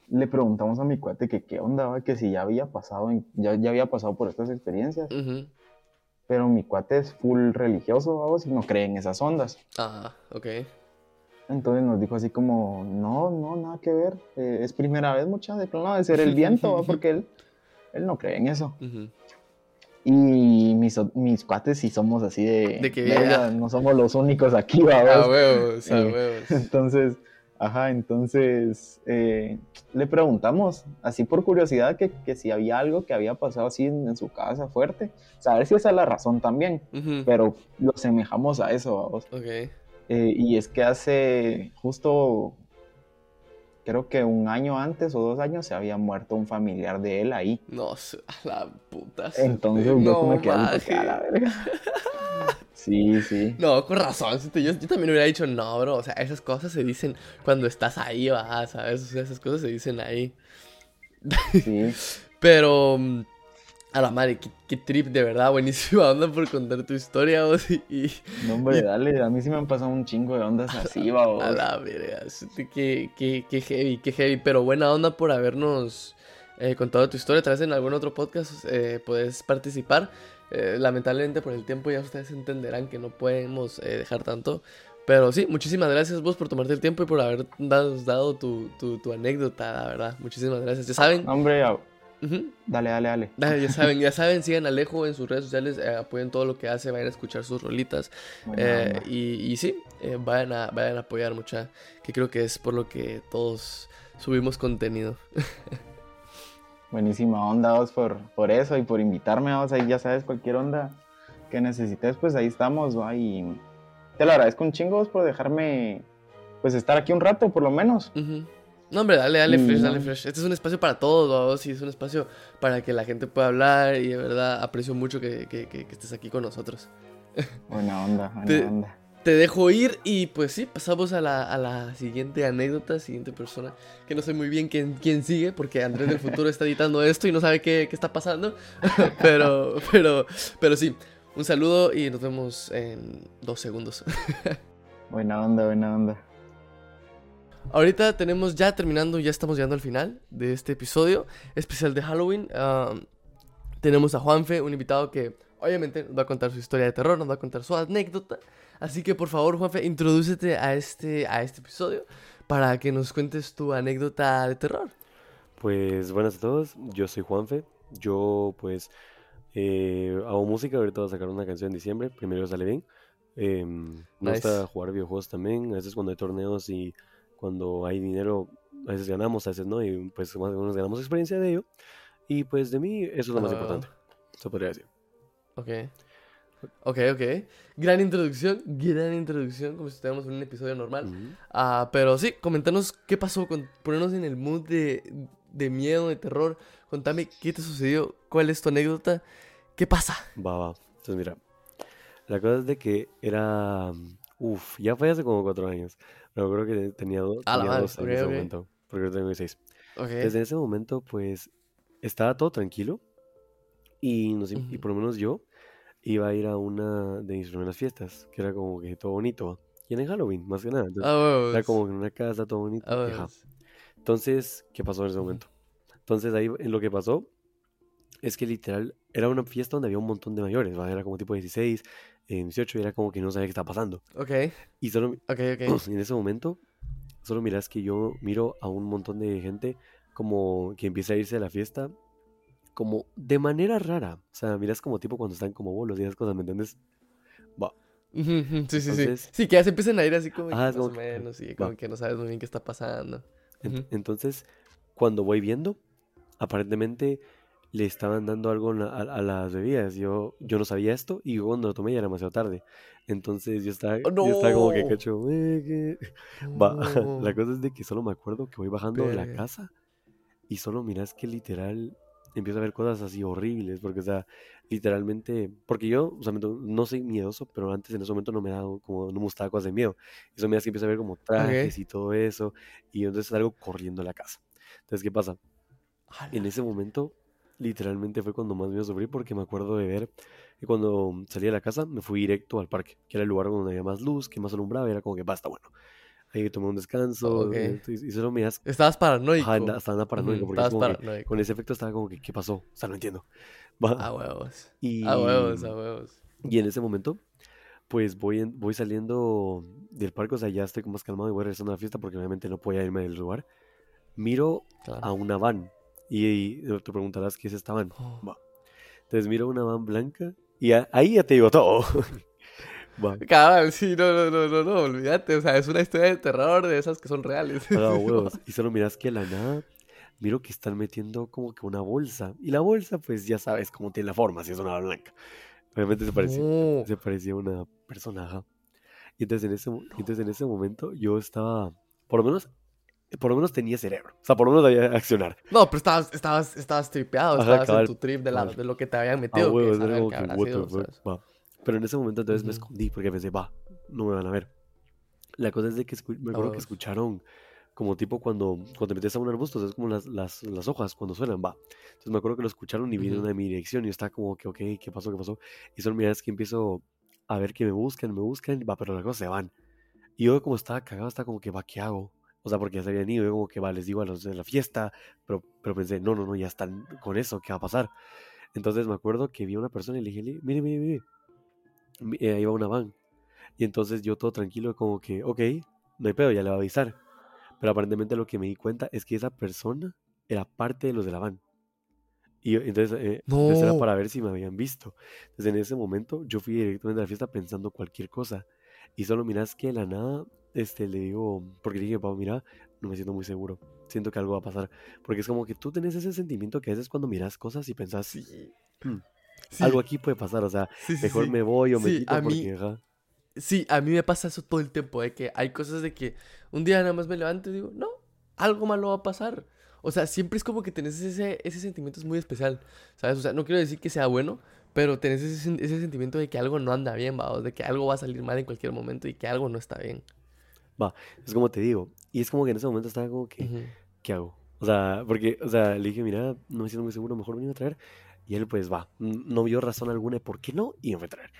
Speaker 7: le preguntamos a mi cuate que qué onda, que si ya había pasado, ya, ya había pasado por estas experiencias. Pero mi cuate es full religioso, vamos, y no cree en esas ondas.
Speaker 1: Ajá, ok.
Speaker 7: Entonces nos dijo así como, no, no, nada que ver, eh, es primera vez mucha de plano de ser el [laughs] viento, porque él, él no cree en eso. Y mis, mis cuates sí somos así de...
Speaker 1: De que
Speaker 7: no somos los únicos aquí, vamos.
Speaker 1: A huevos, a huevos. [laughs]
Speaker 7: Entonces, ajá, entonces eh, le preguntamos, así por curiosidad, que, que, si había algo que había pasado así en, su casa fuerte. Saber si esa es la razón también, pero lo semejamos a eso, vamos.
Speaker 1: Ok.
Speaker 7: Eh, y es que hace justo creo que un año antes o dos años se había muerto un familiar de él ahí.
Speaker 1: No, la puta.
Speaker 7: Entonces yo me quedé a la verga. [laughs] Sí, sí.
Speaker 1: No, con razón. Yo, yo, también hubiera dicho, no, bro. O sea, esas cosas se dicen cuando estás ahí, va, ¿sabes? O sea, esas cosas se dicen ahí.
Speaker 7: Sí. [laughs]
Speaker 1: Pero mm, a la madre, qué, trip, de verdad, buenísima onda por contar tu historia, vos, y...
Speaker 7: No, hombre, dale, a mí sí me han pasado un chingo de ondas [laughs] así, vos.
Speaker 1: A la verga, qué, qué, qué heavy, qué heavy, pero buena onda por habernos eh, contado tu historia, tal vez en algún otro podcast eh, puedes participar, eh, lamentablemente por el tiempo ya ustedes entenderán que no podemos eh, dejar tanto, pero sí, muchísimas gracias vos por tomarte el tiempo y por haber dado, dado tu, tu, tu anécdota, la verdad, muchísimas gracias, ya saben...
Speaker 7: Hombre, Dale, dale, dale.
Speaker 1: ya saben, ya [laughs] saben, sigan Alejo en sus redes sociales, eh, apoyen todo lo que hace, vayan a escuchar sus rolitas. Eh, y, y, sí, eh, vayan, a, vayan a apoyar mucha, que creo que es por lo que todos subimos contenido. [laughs]
Speaker 7: Buenísima onda, vos, por, por eso y por invitarme, vos, ahí ya sabes, cualquier onda que necesites, pues ahí estamos, va, y te lo agradezco un chingo vos, por dejarme, pues estar aquí un rato, por lo menos.
Speaker 1: No, hombre, dale, dale fresh, dale fresh. Este es un espacio para todos, y es un espacio para que la gente pueda hablar y de verdad aprecio mucho que, que, que, estés aquí con nosotros.
Speaker 7: Buena onda, buena
Speaker 1: te,
Speaker 7: onda.
Speaker 1: Te dejo ir y pues sí, pasamos a la, a la siguiente anécdota, siguiente persona, que no sé muy bien quién, quién sigue, porque Andrés del futuro está editando esto y no sabe qué, qué está pasando, [laughs] pero, pero, pero sí, un saludo y nos vemos en dos segundos. [laughs]
Speaker 7: buena onda, buena onda.
Speaker 1: Ahorita tenemos ya terminando, ya estamos llegando al final de este episodio especial de Halloween. tenemos a Juanfe, un invitado que obviamente nos va a contar su historia de terror, nos va a contar su anécdota. Así que por favor, Juanfe, introdúcete a este, a este episodio para que nos cuentes tu anécdota de terror.
Speaker 8: Pues buenas a todos, yo soy Juanfe. Yo pues eh, hago música, ahorita voy a sacar una canción en diciembre, primero sale bien. Eh, me gusta jugar videojuegos también, a veces cuando hay torneos y cuando hay dinero, a veces ganamos, a veces no, y pues más o menos ganamos experiencia de ello. Y pues de mí eso es lo más ah. importante, se podría decir.
Speaker 1: Ok. Ok, ok. Gran introducción, gran introducción, como si estuviéramos en un episodio normal. Ah, pero sí, comentanos qué pasó, con, ponernos en el mood de, de miedo, de terror. Contame qué te sucedió, cuál es tu anécdota, qué pasa.
Speaker 8: Va, va. Entonces, mira, la cosa es de que era. Uf, ya fue hace como cuatro años. Pero creo que tenía, dos en ese momento. Porque yo tengo seis. Desde ese momento, pues, estaba todo tranquilo. Y, no sé, y por lo menos yo iba a ir a una de mis primeras fiestas, que era como que todo bonito. Y en Halloween, más que nada. Entonces,
Speaker 1: ah,
Speaker 8: era como en una casa, todo bonito.
Speaker 1: Ah,
Speaker 8: Entonces, ¿qué pasó en ese momento? Entonces, ahí en lo que pasó es que literal era una fiesta donde había un montón de mayores, ¿va? Era como tipo 16, en 18 era como que no sabía qué estaba pasando.
Speaker 1: Ok.
Speaker 8: Y solo, [clears throat] en ese momento, solo miras que yo miro a un montón de gente como que empieza a irse a la fiesta como de manera rara. O sea, miras como tipo cuando están como bolos y esas cosas, ¿me entiendes? Va.
Speaker 1: Sí, sí, sí. Sí, que ya se empiezan a ir así como, más o menos y como que no sabes muy bien qué está pasando.
Speaker 8: Entonces, cuando voy viendo, aparentemente le estaban dando algo a, las bebidas. Yo, yo no sabía esto y cuando lo tomé ya era demasiado tarde. Entonces yo estaba, yo estaba como que cacho. Eh, Va. [laughs] La cosa es de que solo me acuerdo que voy bajando de la casa y solo miras que literal empiezo a ver cosas así horribles. Porque, o sea, literalmente. Porque yo, o sea, no soy miedoso, pero antes en ese momento no me dado como, no me gustaba cosas de miedo. Eso me hace que empiezo a ver como trajes y todo eso. Y entonces salgo corriendo a la casa. Entonces, ¿qué pasa? En ese momento literalmente fue cuando más me sufrí porque me acuerdo de ver que cuando salí de la casa me fui directo al parque, que era el lugar donde había más luz, que más alumbraba, y era como que basta, bueno. Ahí tomé un descanso eh, y, solo miras.
Speaker 1: Estabas paranoico.
Speaker 8: Ajá, estaba paranoico. porque con ese efecto estaba como que, ¿qué pasó? O sea, no entiendo. [laughs]
Speaker 1: A huevos. A huevos, a huevos.
Speaker 8: Y en ese momento, pues voy, voy saliendo del parque, o sea, ya estoy más calmado y voy regresando a la fiesta porque obviamente no podía irme del lugar. Miro a una van y, te preguntarás qué es esta van. Oh. Entonces miro una van blanca y ahí ya te digo todo. [laughs]
Speaker 1: Cabal, sí, no, no, no, no, no, olvídate. O sea, es una historia de terror de esas que son reales.
Speaker 8: Ah, [laughs] huevos. Y solo miras que la nada, miro que están metiendo como que una bolsa. Y la bolsa, pues ya sabes cómo tiene la forma, si es una blanca. Obviamente se parecía, se parecía a una persona, Y entonces en, ese, entonces en ese momento yo estaba, por lo menos por lo menos tenía cerebro. O sea, por lo menos debía accionar.
Speaker 1: No, pero estabas, estabas, estabas tripeado, estabas en tu trip de, la, de, lo que te habían metido.
Speaker 8: Pero en ese momento entonces me escondí porque pensé, va, no me van a ver. La cosa es de que me acuerdo que escucharon como tipo cuando, cuando te metes a un arbusto, es como las, las, las, hojas cuando suenan, va. Entonces me acuerdo que lo escucharon y vinieron a mi dirección y estaba como que, ok, ¿qué pasó? ¿Qué pasó? Y son miradas que empiezo a ver que me buscan, me buscan, va, pero las cosas se van. Y yo como estaba cagado, estaba como que, va, ¿qué hago? O sea, porque ya se habían ido, yo como que, va, les digo a los de la fiesta, pero, pero pensé, no, no, no, ya están con eso, ¿qué va a pasar? Entonces me acuerdo que vi a una persona y le dije, mire, mire, mire, eh, ahí va una van. Y entonces yo todo tranquilo, como que, ok, no hay pedo, ya le va a avisar. Pero aparentemente lo que me di cuenta es que esa persona era parte de los de la van. Y entonces, eh, era para ver si me habían visto. Entonces en ese momento yo fui directamente a la fiesta pensando cualquier cosa. Y solo miras que de la nada, este, le digo, porque dije, Pau, mira, no me siento muy seguro. Siento que algo va a pasar. Porque es como que tú tenés ese sentimiento que a veces cuando miras cosas y pensás, sí. Algo aquí puede pasar, o sea, mejor me voy o me quito a porque... Mí,
Speaker 1: sí, a mí me pasa eso todo el tiempo, de que hay cosas de que un día nada más me levanto y digo, no, algo malo va a pasar. O sea, siempre es como que tenés ese, ese sentimiento es muy especial, ¿sabes? O sea, no quiero decir que sea bueno, pero tenés ese, ese sentimiento de que algo no anda bien, va, o de que algo va a salir mal en cualquier momento y que algo no está bien.
Speaker 8: Va, es como te digo, y es como que en ese momento estaba como que, ¿qué hago? O sea, porque, o sea, le dije, mira, no me siento muy seguro, mejor venir a traer. Y él pues va, no vio razón alguna de por qué no y me fue a traer.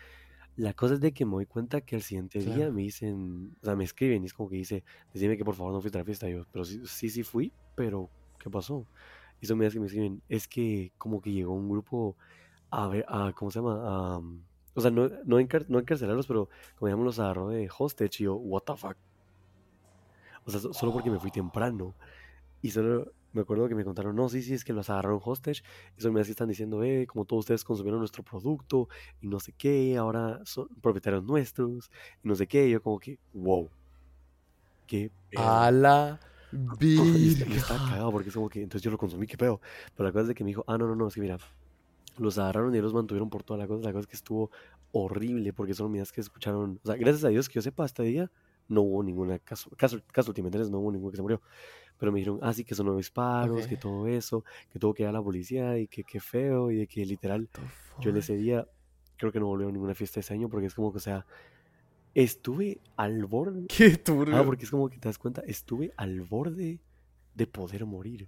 Speaker 8: La cosa es de que me doy cuenta que el siguiente día me dicen, o sea, me escriben y es como que dice, decime que por favor no fuiste a la fiesta. yo, pero sí, sí, sí fui, pero ¿qué pasó? Y eso me dice que me escriben, es que como que llegó un grupo a ver, a, ¿cómo se llama? A, o sea, no, no, no encarcelarlos, pero como llamamos los agarró de hostage y yo, what the fuck. O sea, solo porque me fui temprano. Y solo me acuerdo que me contaron, no, sí, sí, es que los agarraron hostage. Eso me están diciendo, eh, como todos ustedes consumieron nuestro producto y no sé qué, ahora son propietarios nuestros y no sé qué. Y yo como que, wow. Qué
Speaker 1: A la [laughs] vida.
Speaker 8: estaba cagado porque es como que, entonces yo lo consumí, qué pedo. Pero la cosa es de que me dijo, ah, no, no, no, es que mira, los agarraron y los mantuvieron por toda la cosa. La cosa es que estuvo horrible porque son miras que escucharon, o sea, gracias a Dios que yo sepa hasta día, no hubo ninguna caso, caso, caso no hubo ninguno que se murió. Pero me dijeron, ah, sí, que son nueve disparos, que todo eso, que tuvo que ir a la policía y que qué feo, y de que literal, yo en ese día creo que no volvió a ninguna fiesta ese año porque es como que, o sea, estuve al borde.
Speaker 1: Qué turbio.
Speaker 8: Ah, porque es como que te das cuenta, estuve al borde de poder morir.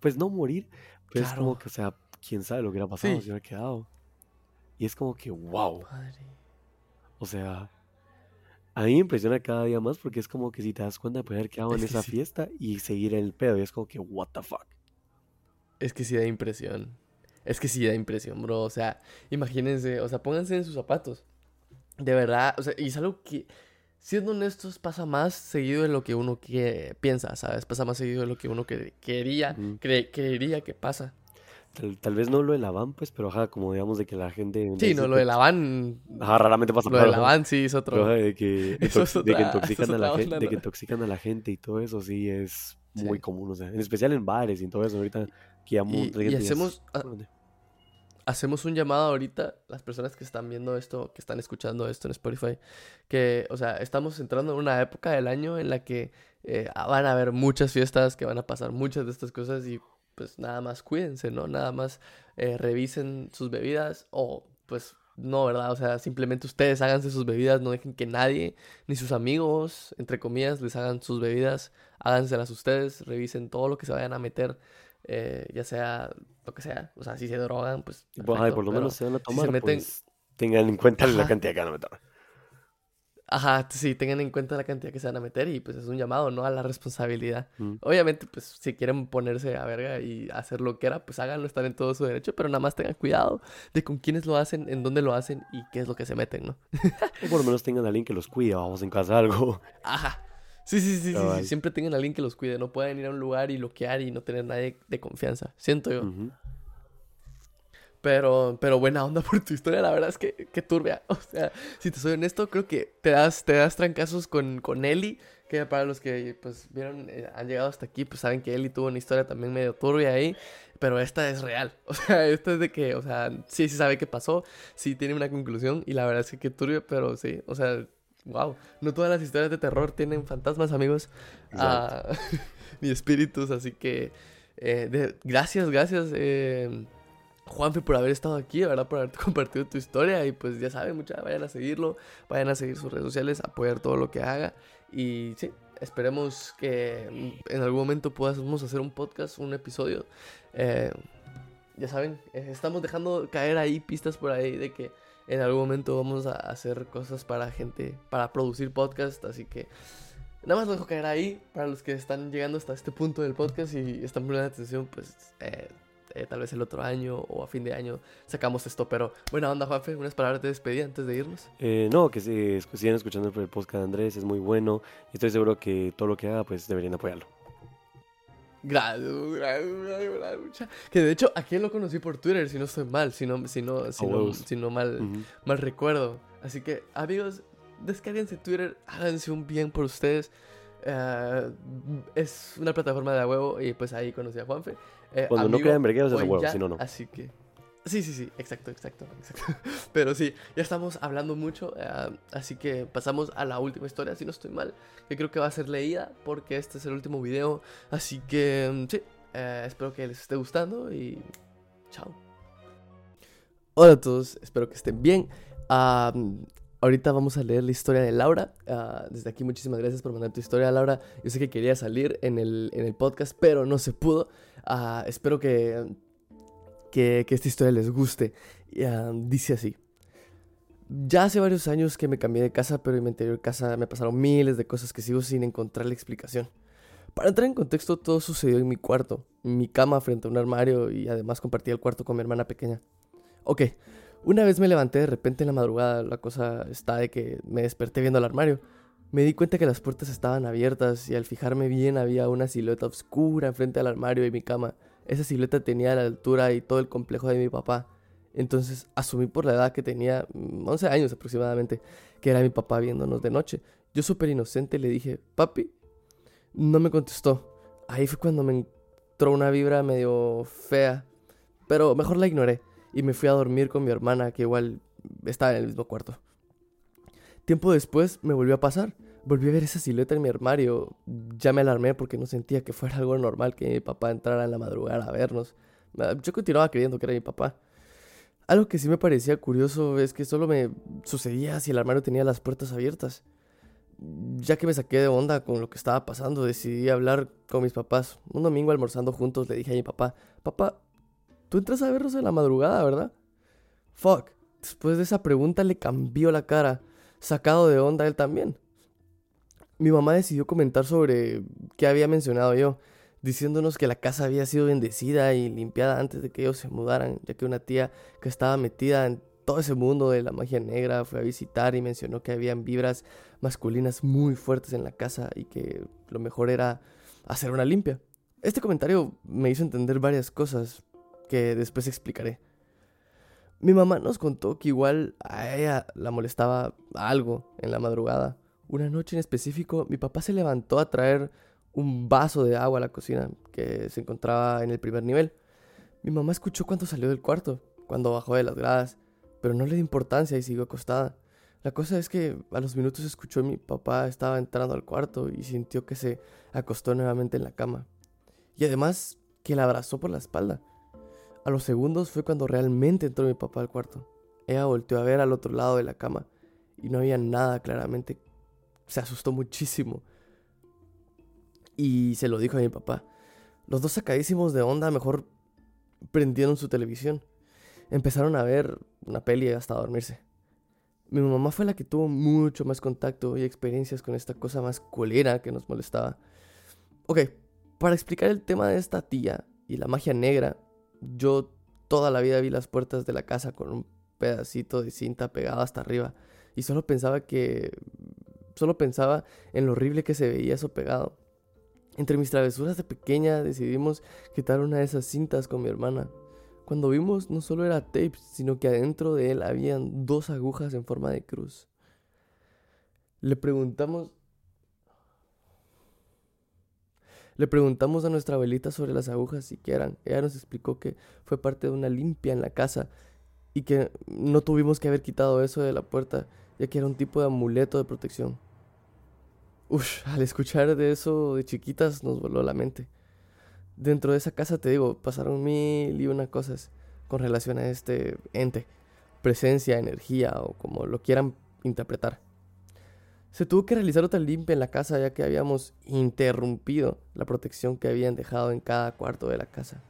Speaker 8: Pues no morir, pero es como que, o sea, quién sabe lo que hubiera pasado si hubiera quedado. Y es como que, wow. O sea, a mí me impresiona cada día más porque es como que si te das cuenta de poder quedado [laughs] en esa fiesta y seguir en el pedo. Y es como que, what the fuck.
Speaker 1: Es que sí da impresión. Es que sí da impresión, bro. O sea, imagínense, o sea, pónganse en sus zapatos. De verdad, o sea, y es algo que, siendo honestos, pasa más seguido de lo que uno que piensa, ¿sabes? Pasa más seguido de lo que uno que quería, creería que pasa.
Speaker 8: Tal, vez no lo de la van, pues, pero ajá, como digamos de que la gente...
Speaker 1: Sí, no, lo de la van...
Speaker 8: Ajá, raramente pasa.
Speaker 1: Lo de la van sí es otro...
Speaker 8: de, que, [laughs] de que intoxican a la gente, de que intoxican a la gente y todo eso sí es muy común, o sea, en especial en bares y todo eso, ahorita que
Speaker 1: y hacemos... hacemos un llamado ahorita, las personas que están viendo esto, que están escuchando esto en Spotify, que, o sea, estamos entrando en una época del año en la que eh, van a haber muchas fiestas, que van a pasar muchas de estas cosas y pues nada más cuídense, ¿no? Nada más eh, revisen sus bebidas o pues no, ¿verdad? O sea, simplemente ustedes háganse sus bebidas, no dejen que nadie, ni sus amigos, entre comillas, les hagan sus bebidas, háganselas ustedes, revisen todo lo que se vayan a meter, eh, ya sea lo que sea, o sea, si se drogan, pues...
Speaker 8: por lo menos se van a tomar, pues, tengan en cuenta la cantidad que van a meter.
Speaker 1: Ajá, sí, tengan en cuenta la cantidad que se van a meter y pues es un llamado, ¿no? A la responsabilidad. Mm. Obviamente, pues si quieren ponerse a verga y hacer lo que era, pues háganlo, están en todo su derecho, pero nada más tengan cuidado de con quiénes lo hacen, en dónde lo hacen y qué es lo que se meten, ¿no? [laughs]
Speaker 8: o por lo menos tengan a alguien que los cuide, vamos en casa algo.
Speaker 1: Ajá. Sí, sí, sí, sí, siempre tengan a alguien que los cuide, no pueden ir a un lugar y bloquear y no tener nadie de confianza, siento yo. Pero, pero buena onda por tu historia, la verdad es que, que turbia. [laughs] O sea, si te soy honesto, creo que te das, te das trancazos con, con Eli, que para los que pues vieron, eh, han llegado hasta aquí, pues saben que Eli tuvo una historia también medio turbia ahí, pero esta es real. [laughs] O sea, esta es de que, o sea, sí, sí sabe qué pasó, sí tiene una conclusión y la verdad es que qué turbio, pero sí, o sea, wow. No todas las historias de terror tienen fantasmas, amigos, ah, [laughs] ni espíritus, así que eh, gracias, gracias. Eh, Juanfe por haber estado aquí, ¿verdad? Por haber [laughs] compartido tu historia. Y pues ya saben, muchas vayan a seguirlo, vayan a seguir sus redes sociales, apoyar todo lo que haga. Y sí, esperemos que en algún momento podamos hacer un podcast, un episodio. Eh, ya saben, eh, estamos dejando caer ahí pistas por ahí de que en algún momento vamos a hacer cosas para gente, para producir podcast. Así que nada más lo dejo caer ahí para los que están llegando hasta este punto del podcast y están poniendo atención, pues. Eh, eh, tal vez el otro año o a fin de año sacamos esto. Pero buena onda, Juanfe, unas palabras de despedida antes de irnos.
Speaker 8: Eh, no, que si, sigan escuchando el podcast de Andrés, es muy bueno. Y estoy seguro que todo lo que haga, pues deberían apoyarlo.
Speaker 1: Gracias, gracias, Que de hecho, aquí lo conocí por Twitter, si no estoy mal, si no, si no, si no, si no mal, mal recuerdo. Así que, amigos, descarguense Twitter, háganse un bien por ustedes. Eh, es una plataforma de huevo y pues ahí conocí a Juanfe.
Speaker 8: Eh, Cuando no crean vergueros es huevo, si no, no.
Speaker 1: Así que. Sí, sí, sí, exacto, exacto, exacto. [laughs] Pero sí, ya estamos hablando mucho, eh, así que pasamos a la última historia, si no estoy mal, que creo que va a ser leída porque este es el último video. Así que mm, sí, espero que les esté gustando y chao. Hola a todos, espero que estén bien. Ahorita vamos a leer la historia de Laura. Ah, desde aquí muchísimas gracias por mandar tu historia, Laura. Yo sé que quería salir en el, en el podcast, pero no se pudo. Ah, espero que, que, esta historia les guste. Ah, dice así. Ya hace varios años que me cambié de casa, pero en mi anterior casa me pasaron miles de cosas que sigo sin encontrar la explicación. Para entrar en contexto, todo sucedió en mi cuarto, en mi cama frente a un armario y además compartía el cuarto con mi hermana pequeña. Ok, una vez me levanté de repente en la madrugada, la cosa está de que me desperté viendo el armario. Me di cuenta que las puertas estaban abiertas y al fijarme bien había una silueta oscura enfrente del armario y mi cama. Esa silueta tenía la altura y todo el complejo de mi papá. Entonces asumí por la edad que tenía, 11 mm, años aproximadamente, que era mi papá viéndonos de noche. Yo súper inocente le dije, papi. No me contestó. Ahí fue cuando me entró una vibra medio fea. Pero mejor la ignoré y me fui a dormir con mi hermana, que igual estaba en el mismo cuarto. Tiempo después me volvió a pasar. Volví a ver esa silueta en mi armario. Ya me alarmé porque no sentía que fuera algo normal que mi papá entrara en la madrugada a vernos. Ah, yo continuaba creyendo que era mi papá. Algo que sí me parecía curioso es que solo me sucedía si el armario tenía las puertas abiertas. Ya que me saqué de onda con lo que estaba pasando, decidí hablar con mis papás. Un domingo almorzando juntos le dije a mi papá, papá, Tú entras a verlos en la madrugada, ¿verdad? Fuck. Después de esa pregunta le cambió la cara, sacado de onda él también. Mi mamá decidió comentar sobre qué había mencionado yo, diciéndonos que la casa había sido bendecida y limpiada antes de que ellos se mudaran, ya que una tía que estaba metida en todo ese mundo de la magia negra fue a visitar y mencionó que habían vibras masculinas muy fuertes en la casa y que lo mejor era hacer una limpia. Este comentario me hizo entender varias cosas, que después explicaré. Mi mamá nos contó que igual a ella la molestaba algo en la madrugada. Una noche en específico, mi papá se levantó a traer un vaso de agua a la cocina que se encontraba en el primer nivel. Mi mamá escuchó cuando salió del cuarto, cuando bajó de las gradas, pero no le dio importancia y siguió acostada. La cosa es que a los minutos escuchó mi papá estaba entrando al cuarto y sintió que se acostó nuevamente en la cama. Y además que la abrazó por la espalda. A los segundos fue cuando realmente entró mi papá al cuarto. Ella volteó a ver al otro lado de la cama y no había nada claramente. Se asustó muchísimo. Y se lo dijo a mi papá. Los dos sacadísimos de onda mejor prendieron su televisión. Empezaron a ver una peli hasta dormirse. Mi mamá fue la que tuvo mucho más contacto y experiencias con esta cosa más colera que nos molestaba. Ok, para explicar el tema de esta tía y la magia negra, yo toda la vida vi las puertas de la casa con un pedacito de cinta pegado hasta arriba y solo pensaba que solo pensaba en lo horrible que se veía eso pegado. Entre mis travesuras de pequeña decidimos quitar una de esas cintas con mi hermana. Cuando vimos no solo era tape, sino que adentro de él habían dos agujas en forma de cruz. Le preguntamos Le preguntamos a nuestra abuelita sobre las agujas y qué eran. Ella nos explicó que fue parte de una limpia en la casa y que no tuvimos que haber quitado eso de la puerta, ya que era un tipo de amuleto de protección. Uf, al escuchar de eso de chiquitas nos voló la mente. Dentro de esa casa, te digo, pasaron mil y una cosas con relación a este ente, presencia, energía o como lo quieran interpretar. Se tuvo que realizar otra limpia en la casa ya que habíamos interrumpido la protección que habían dejado en cada cuarto de la casa.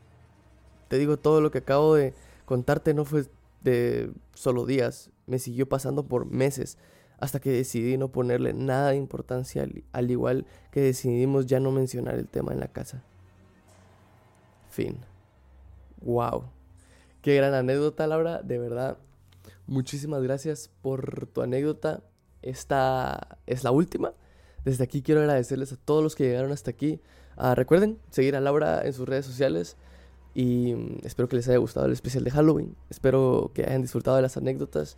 Speaker 1: Te digo, todo lo que acabo de contarte no fue de solo días, me siguió pasando por meses hasta que decidí no ponerle nada de importancia, al igual que decidimos ya no mencionar el tema en la casa. Fin. Wow. Qué gran anécdota, Laura. De verdad, muchísimas gracias por tu anécdota. Esta es la última. Desde aquí quiero agradecerles a todos los que llegaron hasta aquí. Ah, recuerden seguir a Laura en sus redes sociales y mm, espero que les haya gustado el especial de Halloween. Espero que hayan disfrutado de las anécdotas.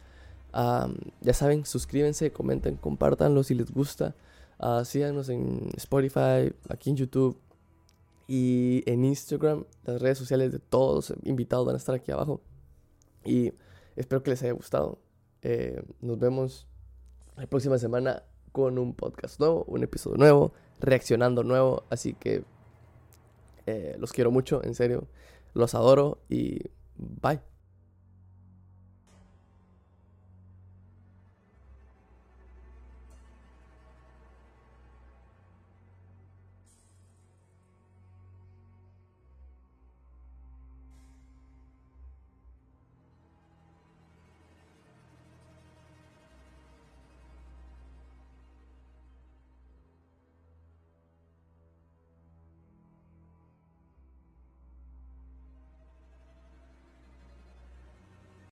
Speaker 1: ya saben, suscríbanse, comenten, compártanlo si les gusta. Uh, síganos en Spotify, aquí en YouTube y en Instagram. Las redes sociales de todos los invitados van a estar aquí abajo. Y espero que les haya gustado. Eh, nos vemos la próxima semana con un podcast nuevo, un episodio nuevo, reaccionando nuevo. Así que eh, los quiero mucho, en serio. Los adoro y bye.